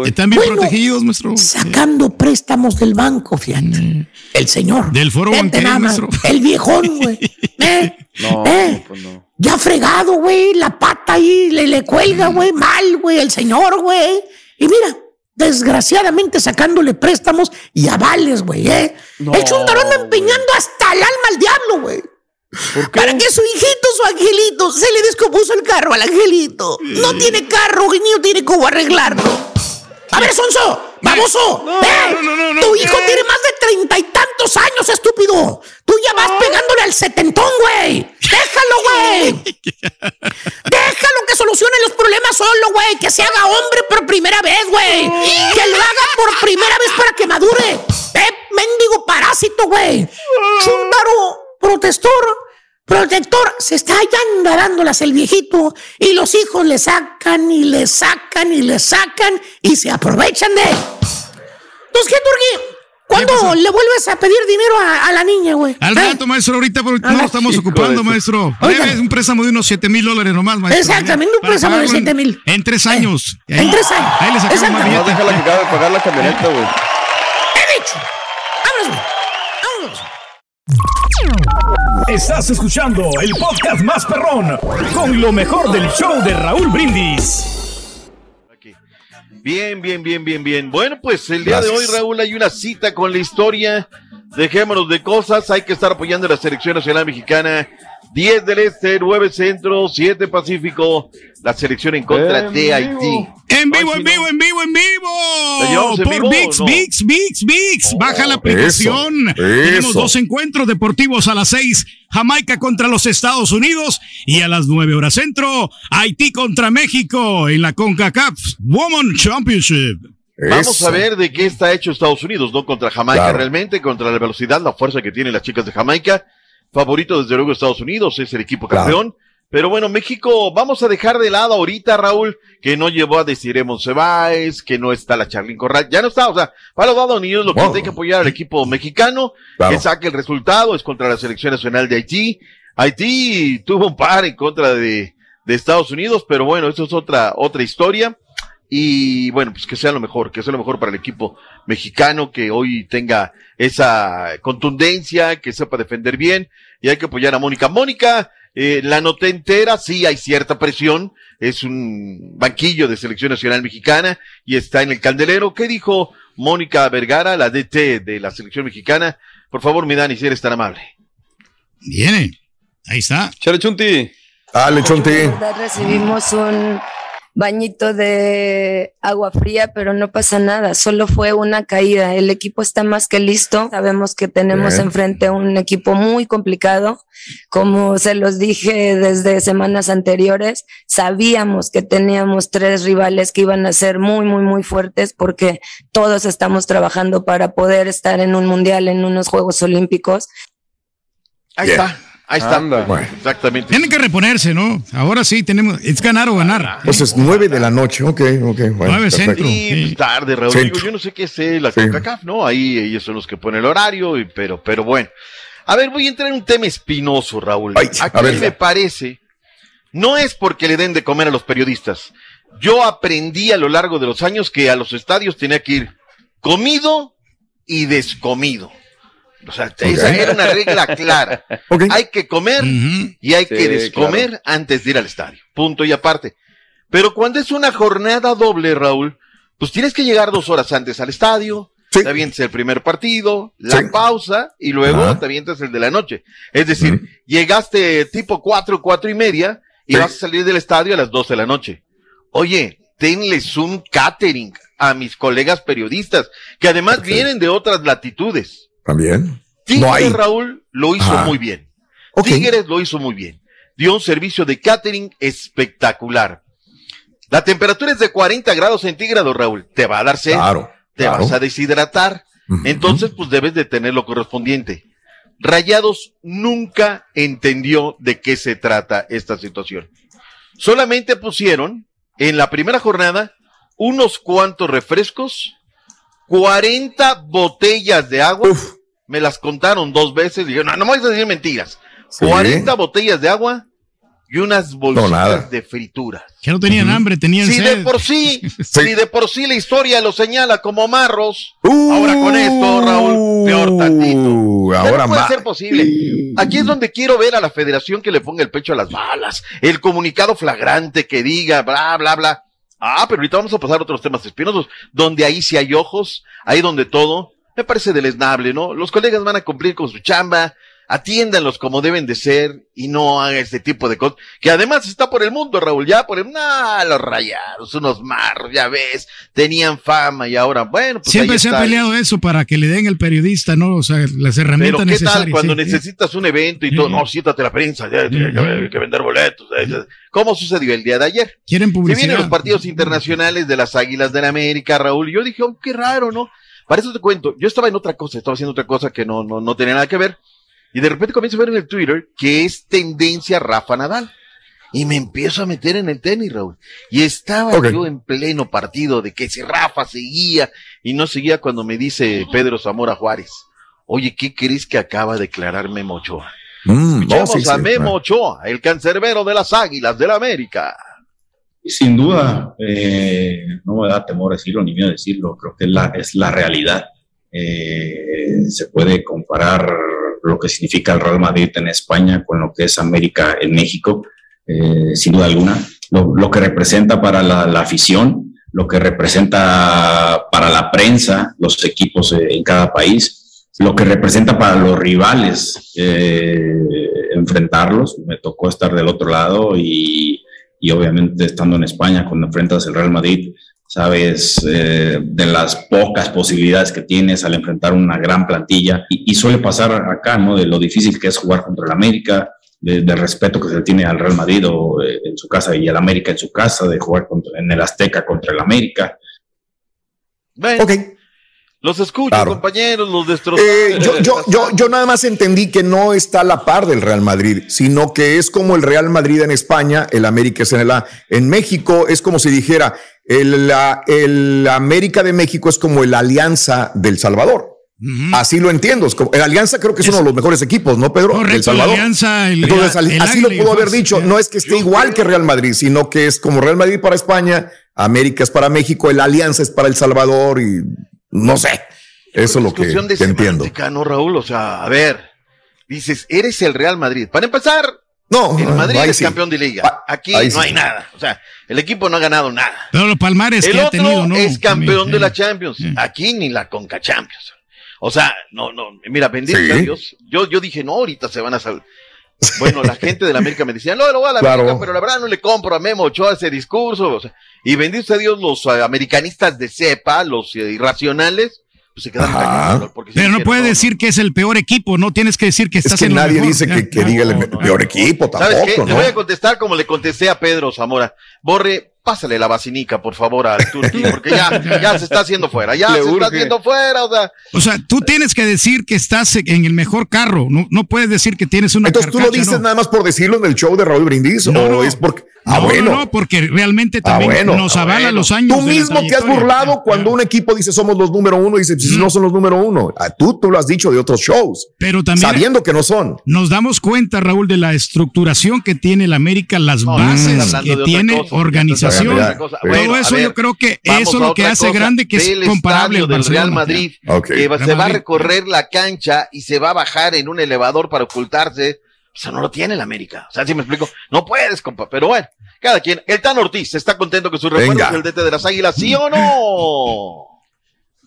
Están bien Bueno, protegidos, maestro. Sacando préstamos del banco, fíjate. El señor. Del foro maestro. El viejón, güey. ¿Eh? No, ¿Eh? pues no. Ya fregado, güey. La pata ahí le, le cuelga, güey. Mal, güey. El señor, güey. Y mira, desgraciadamente sacándole préstamos y avales, güey, ¿eh? No, el chuntarón empeñando hasta el alma al diablo, güey. Para que su hijito, su angelito, se le descompuso el carro al angelito. No tiene carro, ni tiene cómo arreglarlo. A ver, Sonso, baboso, ¡eh! tu hijo tiene más de treinta y tantos años, estúpido. Tú ya vas pegándole al setentón, güey. Déjalo, güey. Déjalo que solucione los problemas solo, güey. Que se haga hombre por primera vez, güey. Que lo haga por primera vez para que madure. Eh, mendigo parásito, güey. Chúndaro, protestor, protector. Se está ya dándolas el viejito. Y los hijos le sacan y le sacan y le sacan y se aprovechan de él. Entonces, ¿qué, Turquí? ¿Cuándo le vuelves a pedir dinero a, a la niña, güey? Al ¿Eh? rato, maestro, ahorita porque no lo estamos ocupando, maestro. Es un préstamo de unos 7 mil dólares nomás, maestro. Exactamente, un préstamo de pagarlo en- 7 mil. En tres años. Y ahí- En tres años. Ahí le sacamos más Exactamente. No billete. déjala que acabe de pagar la camioneta, güey. He dicho. Vámonos, güey. Vámonos. Estás escuchando el podcast más perrón con lo mejor del show de Raúl Brindis. Bien, bien, bien, bien, bien. Bueno, pues el día de hoy. Raúl, hay una cita con la historia. Dejémonos de cosas. Hay que estar apoyando a la selección nacional mexicana. 10 del Este, 9 Centro, 7 Pacífico. La selección en contra En de vivo. Haití. En vivo, en vivo, en vivo, en ¿La llevamos vivo. en Por VIX? VIX, VIX, VIX. Baja la aplicación. eso, Tenemos dos encuentros deportivos a las 6. Jamaica contra los Estados Unidos. Y a las 9 horas centro, Haití contra México en la CONCACAF Women Championship. Vamos Eso. a ver de qué está hecho Estados Unidos, ¿no? Contra Jamaica Claro. realmente, contra la velocidad, la fuerza que tienen las chicas de Jamaica. Favorito desde luego Estados Unidos, es el equipo Claro. campeón. Pero bueno, México, vamos a dejar de lado ahorita, Raúl, que no llevó a Desiree Monseváez, que no está la Charlyn Corral, ya no está, o sea, para los Estados Unidos lo que Wow. hay que apoyar al equipo mexicano, Claro. que saque el resultado, es contra la selección nacional de Haití. Haití tuvo un par en contra de, de Estados Unidos, pero bueno, eso es otra, otra historia. Y bueno, pues que sea lo mejor, que sea lo mejor para el equipo mexicano, que hoy tenga esa contundencia, que sepa defender bien, y hay que apoyar a Mónica. Mónica, eh, la noté entera, sí hay cierta presión, es un banquillo de selección nacional mexicana y está en el candelero. ¿Qué dijo Mónica Vergara, la DT de la selección mexicana? Por favor, mi Dani, si eres tan amable. Viene. Ahí está. Chale, Chunti. Dale, verdad recibimos un bañito de agua fría, pero no pasa nada, solo fue una caída. El equipo está más que listo. Sabemos que tenemos Bien. enfrente un equipo muy complicado. Como se los dije desde semanas anteriores, sabíamos que teníamos tres rivales que iban a ser muy, muy, muy fuertes porque todos estamos trabajando para poder estar en un mundial, en unos Juegos Olímpicos. Ahí Bien. está, ahí está. Exactamente. Tienen que reponerse, ¿no? Ahora sí tenemos, es ganar o ganar. Pues es nueve de la noche, ok, ok. Bueno, centro. Sí, pues tarde, Raúl. Centro. Digo, yo no sé qué es eh, la Sí. CONCACAF, ¿no? Ahí ellos son los que ponen el horario, y- pero, pero bueno. A ver, voy a entrar en un tema espinoso, Raúl. Aquí a ver. me parece, no es porque le den de comer a los periodistas. Yo aprendí a lo largo de los años que a los estadios tenía que ir comido y descomido. O sea, esa era una regla clara. Hay que comer y hay que Sí, descomer antes de ir al estadio. Punto y aparte. Pero cuando es una jornada doble, Raúl, pues tienes que llegar dos horas antes al estadio, te avientas el primer partido, la pausa y luego Ajá. te avientas el de la noche. Es decir, llegaste tipo cuatro, cuatro y media y Sí. vas a salir del estadio a las doce de la noche. Oye, tenles un catering a mis colegas periodistas, que además vienen de otras latitudes. También. Tigres, No. Raúl, lo hizo Ajá. muy bien. Tigres lo hizo muy bien. Dio un servicio de catering espectacular. La temperatura es de 40 grados centígrados, Raúl. Te va a dar sed. Claro, Te claro. vas a deshidratar. Entonces, pues debes de tener lo correspondiente. Rayados nunca entendió de qué se trata esta situación. Solamente pusieron en la primera jornada unos cuantos refrescos, 40 botellas de agua. Me las contaron dos veces. Dijeron, no, no me vas a decir mentiras. Sí. 40 botellas de agua y unas bolsitas de frituras. Que no tenían hambre, tenían Si de por sí, si de por sí la historia lo señala como marros, ahora con esto, Raúl, peor tantito. Uh, ahora no puede ser posible. Aquí es donde quiero ver a la federación que le ponga el pecho a las balas, el comunicado flagrante que diga, bla, bla, bla. Ah, pero ahorita vamos a pasar a otros temas espinosos, donde ahí sí hay ojos, ahí donde todo, me parece deleznable, ¿no? Los colegas van a cumplir con su chamba, atiéndanlos como deben de ser y no hagan este tipo de cosas, que además está por el mundo, Raúl, ya por el, nah, los rayados, unos marros, ya ves, tenían fama y ahora, bueno, pues Siempre ahí se ha está. peleado eso para que le den el periodista, ¿no? O sea, las Pero herramientas qué necesarias. tal cuando sí. necesitas un evento y todo, no, siéntate la prensa, ya, tiene que, vender boletos. ya, ya. ¿Cómo sucedió el día de ayer? Quieren Se publicidad. vienen los partidos internacionales de las Águilas del la América, Raúl, yo dije, oh, qué raro, ¿no? Para eso te cuento, yo estaba en otra cosa, estaba haciendo otra cosa que no, no, no tenía nada que ver, y de repente comienzo a ver en el Twitter que es tendencia Rafa Nadal. Y me empiezo a meter en el tenis, Raúl. Y estaba yo en pleno partido de que si Rafa seguía y no seguía cuando me dice Pedro Zamora Juárez. Oye, ¿qué crees que acaba de declarar Memo Ochoa? Mm, no, Escuchemos sí, sí, a Memo. Ochoa, el cancerbero de las Águilas del la América. Sin duda, eh, no me da temor decirlo ni miedo decirlo, creo que es la, es la realidad. Eh, se puede comparar lo que significa el Real Madrid en España con lo que es América en México, eh, sin duda alguna. Lo, que representa para la, la afición, lo que representa para la prensa, los equipos eh, en cada país, lo que representa para los rivales, eh, enfrentarlos. Me tocó estar del otro lado y, y obviamente estando en España cuando enfrentas el Real Madrid, sabes eh, de las pocas posibilidades que tienes al enfrentar una gran plantilla y, y suele pasar acá, ¿no? De lo difícil que es jugar contra el América, de- del respeto que se tiene al Real Madrid o, eh, en su casa y al América en su casa, de jugar contra- en el Azteca contra el América. Bueno, Los escucho, Claro. compañeros, los destrozó. Eh, yo, yo, yo, yo nada más entendí que no está a la par del Real Madrid, sino que es como el Real Madrid en España, el América es en el A. En México es como si dijera, el, la- el América de México es como el Alianza del Salvador. Así lo entiendo. es como- el Alianza creo que es, uno de los mejores equipos, ¿no, Pedro? Correcto, Salvador. Alianza, el- Entonces, el así lo pudo haber dicho. No es que esté igual que Real Madrid, sino que es como Real Madrid para España, América es para México, el Alianza es para El Salvador y no sé. Eso es lo que, discusión de que entiendo. ¿no, Raúl? O sea, a ver, dices, eres el Real Madrid. Para empezar, no, el Madrid es sí. campeón de liga. Aquí ahí no sí, hay sí. nada. O sea, el equipo no ha ganado nada. Pero los palmares el que ha otro tenido, ¿no? es campeón También, de la eh. Champions. Aquí ni la Conca Champions. O sea, no, no, mira, bendito Sí. Dios. Yo, yo dije, no, ahorita se van a salir. Bueno, la gente de la América me decía, no, lo voy a la Claro. América, pero la verdad no le compro a Memo Ochoa ese discurso. O sea, y bendito sea Dios, los eh, americanistas de cepa, los eh, irracionales, pues se sí Pero no puedes decir que es el peor equipo, no tienes que decir que Es estás que en nadie mejor. dice que, que diga el peor equipo ¿Sabes qué? tampoco, Le ¿no? voy a contestar como le contesté a Pedro Zamora. Borre, pásale la vacinica, por favor, al Turqui, porque ya, ya se está haciendo fuera, ya Le se está haciendo fuera, o sea. O sea, tú tienes que decir que estás en el mejor carro, no, no puedes decir que tienes una Entonces tú lo dices ¿no? nada más por decirlo en el show de Raúl Brindis o es porque ah No, bueno no, no, porque realmente Ah, también bueno, nos ah, bueno. los años. Tú mismo te has burlado cuando un equipo dice somos los número uno, dice si no son los número uno. Ah, tú, tú lo has dicho de otros shows. Pero también sabiendo que no son. nos damos cuenta, Raúl, de la estructuración que tiene el América, las No, bases que tiene, cosa, ya organización. Todo Bueno, eso ver, yo creo que eso es lo que hace cosa. grande, que es comparable al del. Real Madrid, Ok. que va- Real se va a recorrer la cancha y se va a bajar en un elevador para ocultarse. O sea, no lo tiene el América. O sea, si me explico, no puedes, compa. Pero bueno, cada quien. El Tan Ortiz está contento que su refuerzo es el DT de las Águilas, ¿sí o no?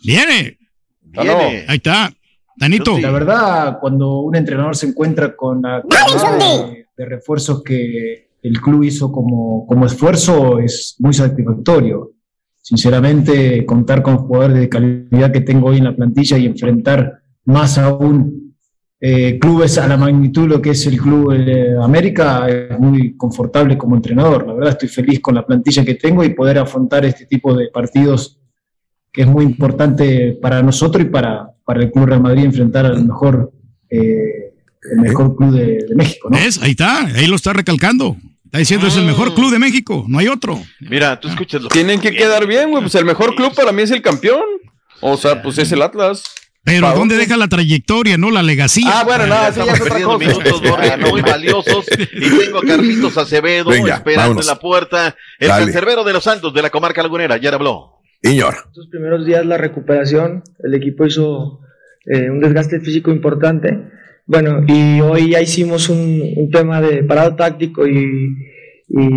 Viene. Viene. Ahí está. Danito. La verdad, cuando un entrenador se encuentra con la de refuerzos que, el club hizo como, como esfuerzo es muy satisfactorio. Sinceramente, contar con jugadores de calidad que tengo hoy en la plantilla y enfrentar más aún eh, clubes a la magnitud lo que es el Club de América es muy confortable como entrenador. La verdad estoy feliz con la plantilla que tengo y poder afrontar este tipo de partidos que es muy importante para nosotros y para, para el Club Real Madrid enfrentar al mejor, eh, el mejor club de, de México. ¿no? ¿Ves? Ahí está, ahí lo está recalcando. Está diciendo es el mejor club de México, no hay otro. Mira, tú escuchas lo Tienen que quedar bien, güey. Pues el mejor club para mí es el campión. O sea, pues es el Atlas. Pero Pa' ¿dónde deja la trayectoria, no la legacía? Ah, bueno, no, sí, ya es otra perdiendo cosa. minutos, Borre, muy valiosos. Y tengo a Carlitos Acevedo Venga, esperando vámonos. en la puerta. El Dale. cancerbero de los Santos de la comarca lagunera. Ya habló. Señor. Estos primeros días la recuperación, el equipo hizo eh, un desgaste físico importante. Bueno, y hoy ya hicimos un, un tema de parado táctico y, y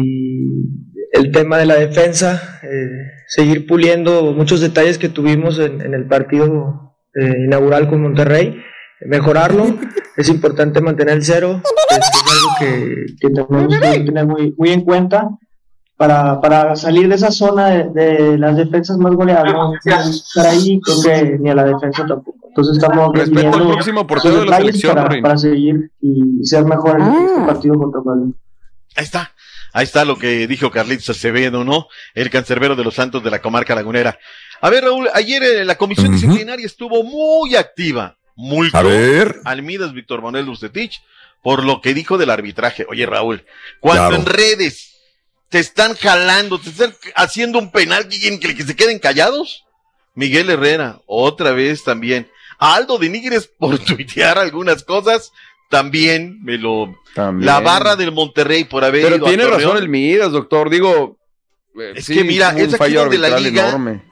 el tema de la defensa, eh, seguir puliendo muchos detalles que tuvimos en, en el partido eh, inaugural con Monterrey, mejorarlo. Es importante mantener el cero, es, es algo que, que tenemos que tener muy, muy en cuenta para, para salir de esa zona de, de las defensas más goleadas, no no estar ahí, creo que ni a la defensa tampoco. Entonces estamos Respeto al próximo portero de la selección, para, seguir y ser mejor en este partido contra Madrid. Ahí está. Ahí está lo que dijo Carlitos Acevedo, ¿no? El cancerbero de los Santos de la comarca lagunera. A ver, Raúl, ayer eh, la comisión disciplinaria estuvo muy activa. Muy A ver. Almidas Víctor Manuel Bucetich por lo que dijo del arbitraje. Oye, Raúl, cuando Claro. en redes te están jalando, te están haciendo un penal que quieren que, que se queden callados. Miguel Herrera, otra vez también. Aldo de Nigres por tuitear algunas cosas, también me lo... También. La barra del Monterrey por haber Pero ido tiene razón el Midas, doctor. Digo, Es sí, que mira, un es aquí fallo donde la liga, enorme.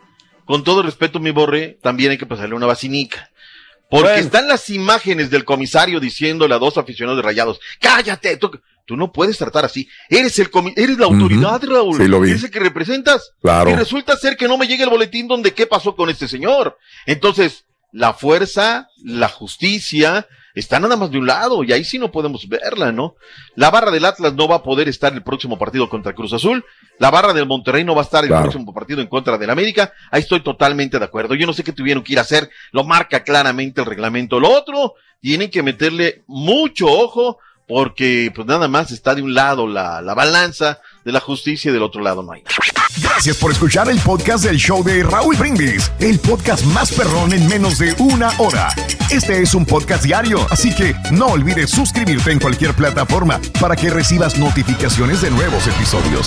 con todo respeto, mi borre, también hay que pasarle una vacinica. Porque Bueno. están las imágenes del comisario diciéndole a dos aficionados de rayados, cállate, tú, tú no puedes tratar así. Eres el comi- eres la autoridad, Raúl. Sí, lo vi. Eres el que representas. Claro. Y resulta ser que no me llega el boletín donde qué pasó con este señor. Entonces, la fuerza, la justicia, está nada más de un lado, y ahí sí no podemos verla, ¿no? La barra del Atlas no va a poder estar el próximo partido contra Cruz Azul, la barra del Monterrey no va a estar el Claro. próximo partido en contra del América, ahí estoy totalmente de acuerdo. Yo no sé qué tuvieron que ir a hacer, lo marca claramente el reglamento. Lo otro, tienen que meterle mucho ojo, porque pues nada más está de un lado la, la balanza de la justicia y del otro lado no hay. Gracias por escuchar el podcast del show de Raúl Brindis, el podcast más perrón en menos de una hora. Este es un podcast diario, así que no olvides suscribirte en cualquier plataforma para que recibas notificaciones de nuevos episodios.